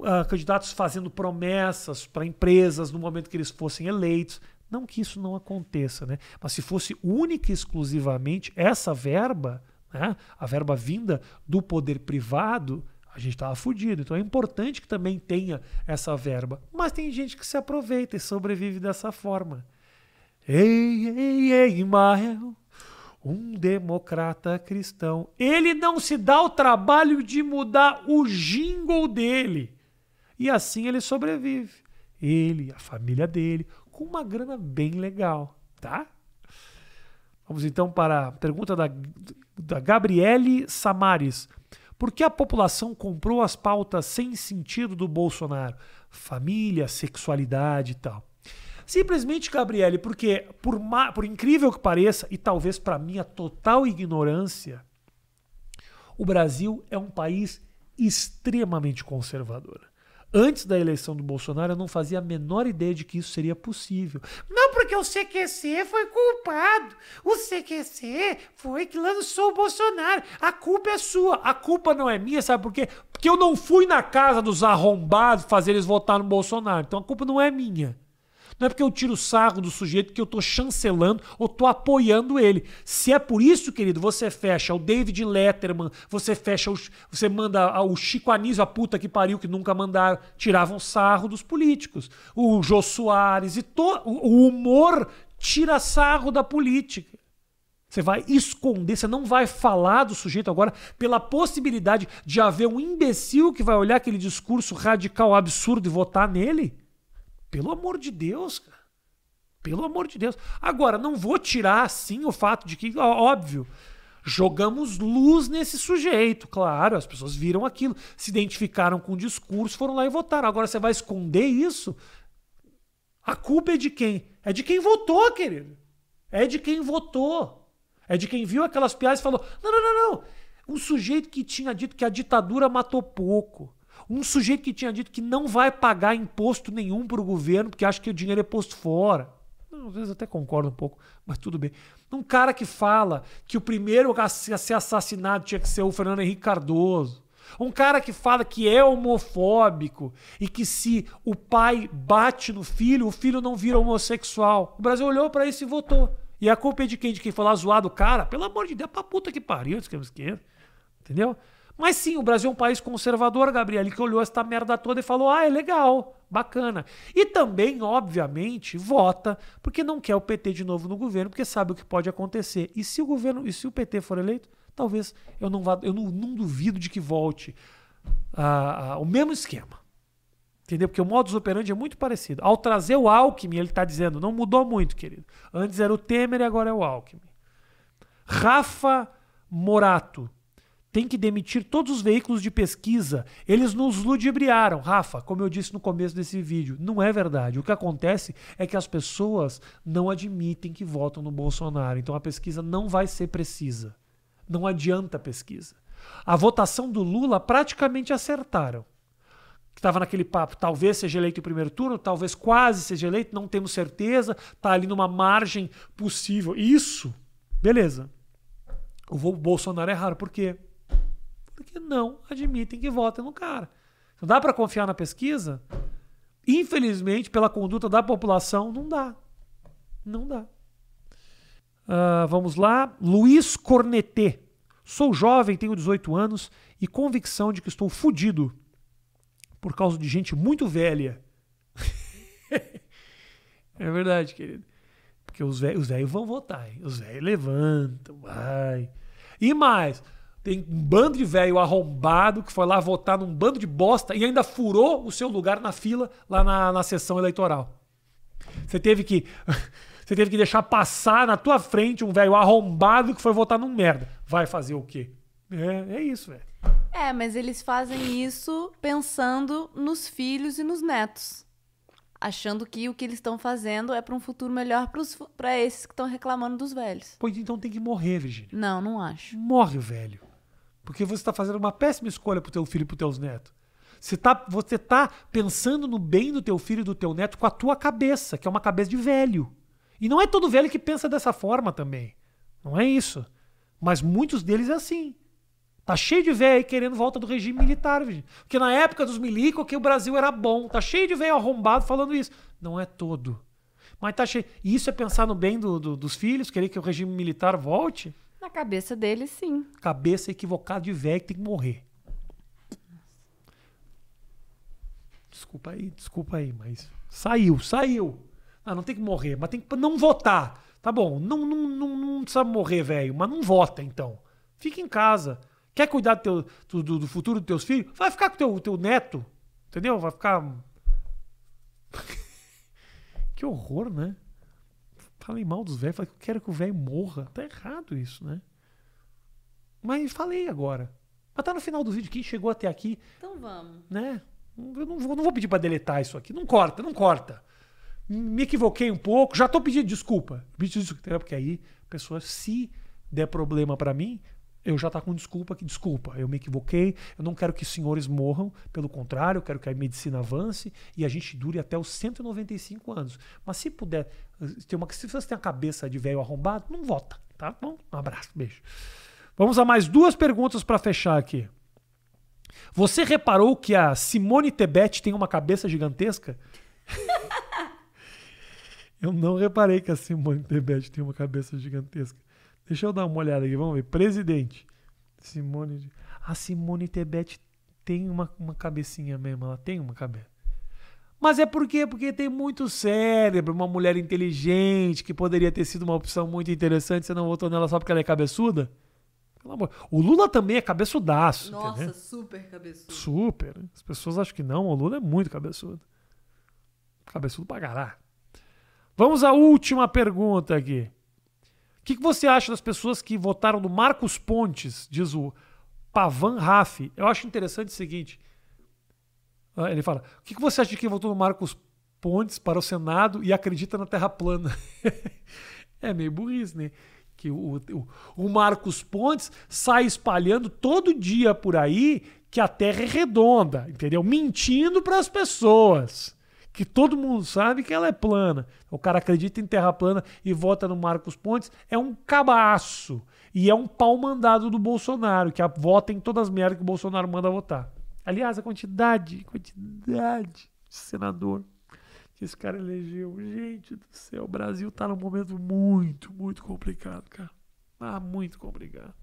Uh, candidatos fazendo promessas para empresas no momento que eles fossem eleitos. Não que isso não aconteça, né? Mas se fosse única e exclusivamente essa verba, né? a verba vinda do poder privado, a gente estava fudido. Então é importante que também tenha essa verba. Mas tem gente que se aproveita e sobrevive dessa forma. Ei, ei, ei, Ismael, um democrata cristão. Ele não se dá o trabalho de mudar o jingle dele. E assim ele sobrevive. Ele, a família dele, com uma grana bem legal, tá? Vamos então para a pergunta da, da Gabriele Samares. Por que a população comprou as pautas sem sentido do Bolsonaro? Família, sexualidade e tal. Simplesmente, Gabriele, porque, por, por incrível que pareça, e talvez para minha total ignorância, o Brasil é um país extremamente conservador. Antes da eleição do Bolsonaro, eu não fazia a menor ideia de que isso seria possível. Não, porque o CQC foi culpado. O CQC foi que lançou o Bolsonaro. A culpa é sua. A culpa não é minha, sabe por quê? Porque eu não fui na casa dos arrombados fazer eles votar no Bolsonaro. Então a culpa não é minha. Não é porque eu tiro sarro do sujeito que eu tô chancelando ou tô apoiando ele. Se é por isso, querido, você fecha o David Letterman, você fecha você manda o Chico Anísio, a puta que pariu, que nunca mandaram, tiravam sarro dos políticos. O Jô Soares e to, o humor tira sarro da política. Você vai esconder, você não vai falar do sujeito agora pela possibilidade de haver um imbecil que vai olhar aquele discurso radical absurdo e votar nele? Pelo amor de Deus, cara. Pelo amor de Deus. Agora, não vou tirar, assim, o fato de que, óbvio, jogamos luz nesse sujeito. Claro, as pessoas viram aquilo, se identificaram com o discurso, foram lá e votaram. Agora, você vai esconder isso? A culpa é de quem? É de quem votou, querido. É de quem votou. É de quem viu aquelas piadas e falou: não, não, não, não. Um sujeito que tinha dito que a ditadura matou pouco. Um sujeito que tinha dito que não vai pagar imposto nenhum para o governo porque acha que o dinheiro é posto fora. Às vezes até concordo um pouco, mas tudo bem. Um cara que fala que o primeiro a ser assassinado tinha que ser o Fernando Henrique Cardoso. Um cara que fala que é homofóbico e que se o pai bate no filho, o filho não vira homossexual. O Brasil olhou para isso e votou. E a culpa é de quem? De quem foi lá zoar do cara? Pelo amor de Deus, pra puta que pariu, esquerda. Entendeu? Mas sim, o Brasil é um país conservador, Gabriel, que olhou essa merda toda e falou: ah, é legal, bacana. E também, obviamente, vota porque não quer o PT de novo no governo, porque sabe o que pode acontecer. E se o governo, e se o PT for eleito, talvez eu não vá, eu não, não duvido de que volte uh, uh, o mesmo esquema. Entendeu? Porque o modus operandi é muito parecido. Ao trazer o Alckmin, ele está dizendo, não mudou muito, querido. Antes era o Temer e agora é o Alckmin. Rafa Morato tem que demitir todos os veículos de pesquisa. Eles nos ludibriaram. Rafa, como eu disse no começo desse vídeo, não é verdade. O que acontece é que as pessoas não admitem que votam no Bolsonaro. Então a pesquisa não vai ser precisa. Não adianta a pesquisa. A votação do Lula praticamente acertaram. Estava naquele papo, talvez seja eleito em primeiro turno, talvez quase seja eleito, não temos certeza, está ali numa margem possível. Isso, beleza. O Bolsonaro é raro, por quê? Porque não admitem que votem no cara. Não dá para confiar na pesquisa? Infelizmente, pela conduta da população, não dá. Não dá. Uh, vamos lá. Luiz Cornetê. Sou jovem, tenho 18 anos e convicção de que estou fudido por causa de gente muito velha. [laughs] é verdade, querido. Porque os velhos vão votar. Hein? Os velhos levantam, vai. E mais, tem um bando de velho arrombado que foi lá votar num bando de bosta e ainda furou o seu lugar na fila lá na, na sessão eleitoral. Você teve que. [laughs] Você teve que deixar passar na tua frente um velho arrombado que foi votar num merda. Vai fazer o quê? É, é isso, velho. É, mas eles fazem isso pensando nos filhos e nos netos. Achando que o que eles estão fazendo é para um futuro melhor para esses que estão reclamando dos velhos. Pois então tem que morrer, Virginia. Não, não acho. Morre, velho. Porque você está fazendo uma péssima escolha pro teu filho e pros teus netos. Você tá, você tá pensando no bem do teu filho e do teu neto com a tua cabeça, que é uma cabeça de velho. E não é todo velho que pensa dessa forma também. Não é isso. Mas muitos deles é assim. Tá cheio de velho aí querendo volta do regime militar, gente. Porque na época dos milicos que o Brasil era bom. Tá cheio de velho arrombado falando isso. Não é todo. Mas tá cheio. E isso é pensar no bem do, do, dos filhos, querer que o regime militar volte? Na cabeça deles, sim. Cabeça equivocada de velho que tem que morrer. Desculpa aí, desculpa aí, mas saiu, saiu. Ah, não tem que morrer, mas tem que não votar. Tá bom, não, não, não, não precisa morrer, velho, mas não vota então. Fica em casa. Quer cuidar do, teu, do, do futuro dos teus filhos? Vai ficar com o teu, teu neto. Entendeu? Vai ficar. [laughs] que horror, né? Falei mal dos velhos. Falei que eu quero que o velho morra. Tá errado isso, né? Mas falei agora. Mas tá no final do vídeo. Quem chegou até aqui. Então vamos. Né? Eu não vou, não vou pedir pra deletar isso aqui. Não corta, não corta. Me equivoquei um pouco. Já tô pedindo desculpa. Pedi desculpa. Porque aí, pessoa, se der problema para mim, eu já tá com desculpa que desculpa, eu me equivoquei, eu não quero que os senhores morram, pelo contrário, eu quero que a medicina avance e a gente dure até os 195 anos. Mas se puder, ter uma, se você tem a cabeça de velho arrombado, não vota, tá bom? Um abraço, beijo. Vamos a mais duas perguntas para fechar aqui. Você reparou que a Simone Tebet tem uma cabeça gigantesca? [laughs] eu não reparei que a Simone Tebet tem uma cabeça gigantesca. Deixa eu dar uma olhada aqui, vamos ver. Presidente. Simone. A Simone Tebet tem uma, uma cabecinha mesmo, ela tem uma cabeça. Mas é por quê? Porque tem muito cérebro, uma mulher inteligente, que poderia ter sido uma opção muito interessante, você não votou nela só porque ela é cabeçuda? Pelo amor. O Lula também é cabeçudaço. Nossa, entendeu? super cabeçudo. Super. As pessoas acham que não, o Lula é muito cabeçudo. Cabeçudo pra caralho. Vamos à última pergunta aqui. O que, que, você acha das pessoas que votaram no Marcos Pontes, diz o Pavan Raf? Eu acho interessante o seguinte. Ah, ele fala: o que, que você acha de quem votou no Marcos Pontes para o Senado e acredita na Terra plana? [laughs] é meio burrice, né? Que o, o, o Marcos Pontes sai espalhando todo dia por aí que a Terra é redonda, entendeu? Mentindo para as pessoas que todo mundo sabe que ela é plana. O cara acredita em terra plana e vota no Marcos Pontes, é um cabaço. E é um pau mandado do Bolsonaro, que vota em todas as merdas que o Bolsonaro manda votar. Aliás, a quantidade, quantidade de senador que esse cara elegeu. Gente do céu, o Brasil tá num momento muito, muito complicado, cara. Ah, muito complicado.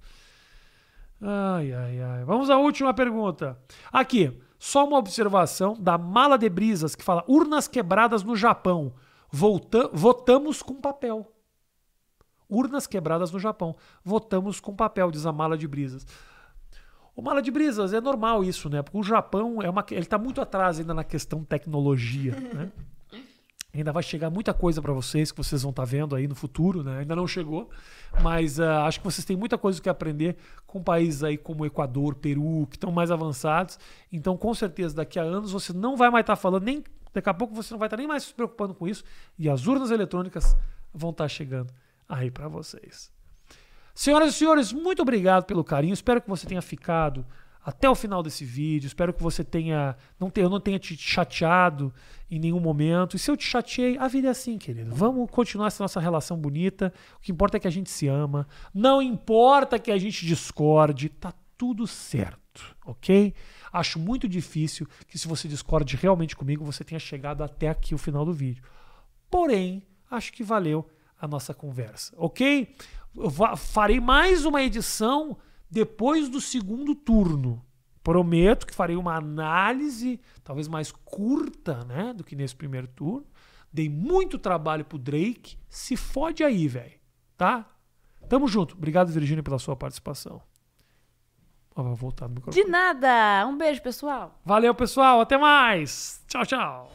Ai, ai, ai. Vamos à última pergunta. Aqui. Só uma observação da mala de brisas que fala urnas quebradas no Japão. Volta, votamos com papel. Urnas quebradas no Japão. Votamos com papel, diz a mala de brisas. O mala de brisas é normal isso, né? Porque o Japão é uma, ele está muito atrás ainda na questão tecnologia, né? Ainda vai chegar muita coisa para vocês que vocês vão estar tá vendo aí no futuro, né? Ainda não chegou, mas uh, acho que vocês têm muita coisa que aprender com países aí como Equador, Peru, que estão mais avançados. Então, com certeza, daqui a anos você não vai mais estar tá falando, nem daqui a pouco você não vai estar tá nem mais se preocupando com isso e as urnas eletrônicas vão estar chegando aí para vocês. Senhoras e senhores, muito obrigado pelo carinho. Espero que você tenha ficado até o final desse vídeo. Espero que você tenha. Não tenha, eu não tenha te chateado em nenhum momento. E se eu te chateei, a vida é assim, querido. Vamos continuar essa nossa relação bonita. O que importa é que a gente se ama. Não importa que a gente discorde. Tá tudo certo, ok? Acho muito difícil que, se você discorde realmente comigo, você tenha chegado até aqui o final do vídeo. Porém, acho que valeu a nossa conversa, ok? Eu farei mais uma edição depois do segundo turno. Prometo que farei uma análise, talvez mais curta, né, do que nesse primeiro turno. Dei muito trabalho pro Drake. Se fode aí, velho. Tá? Tamo junto. Obrigado, Virgínia, pela sua participação. Voltar no microfone. De nada. Um beijo, pessoal. Valeu, pessoal. Até mais. Tchau, tchau.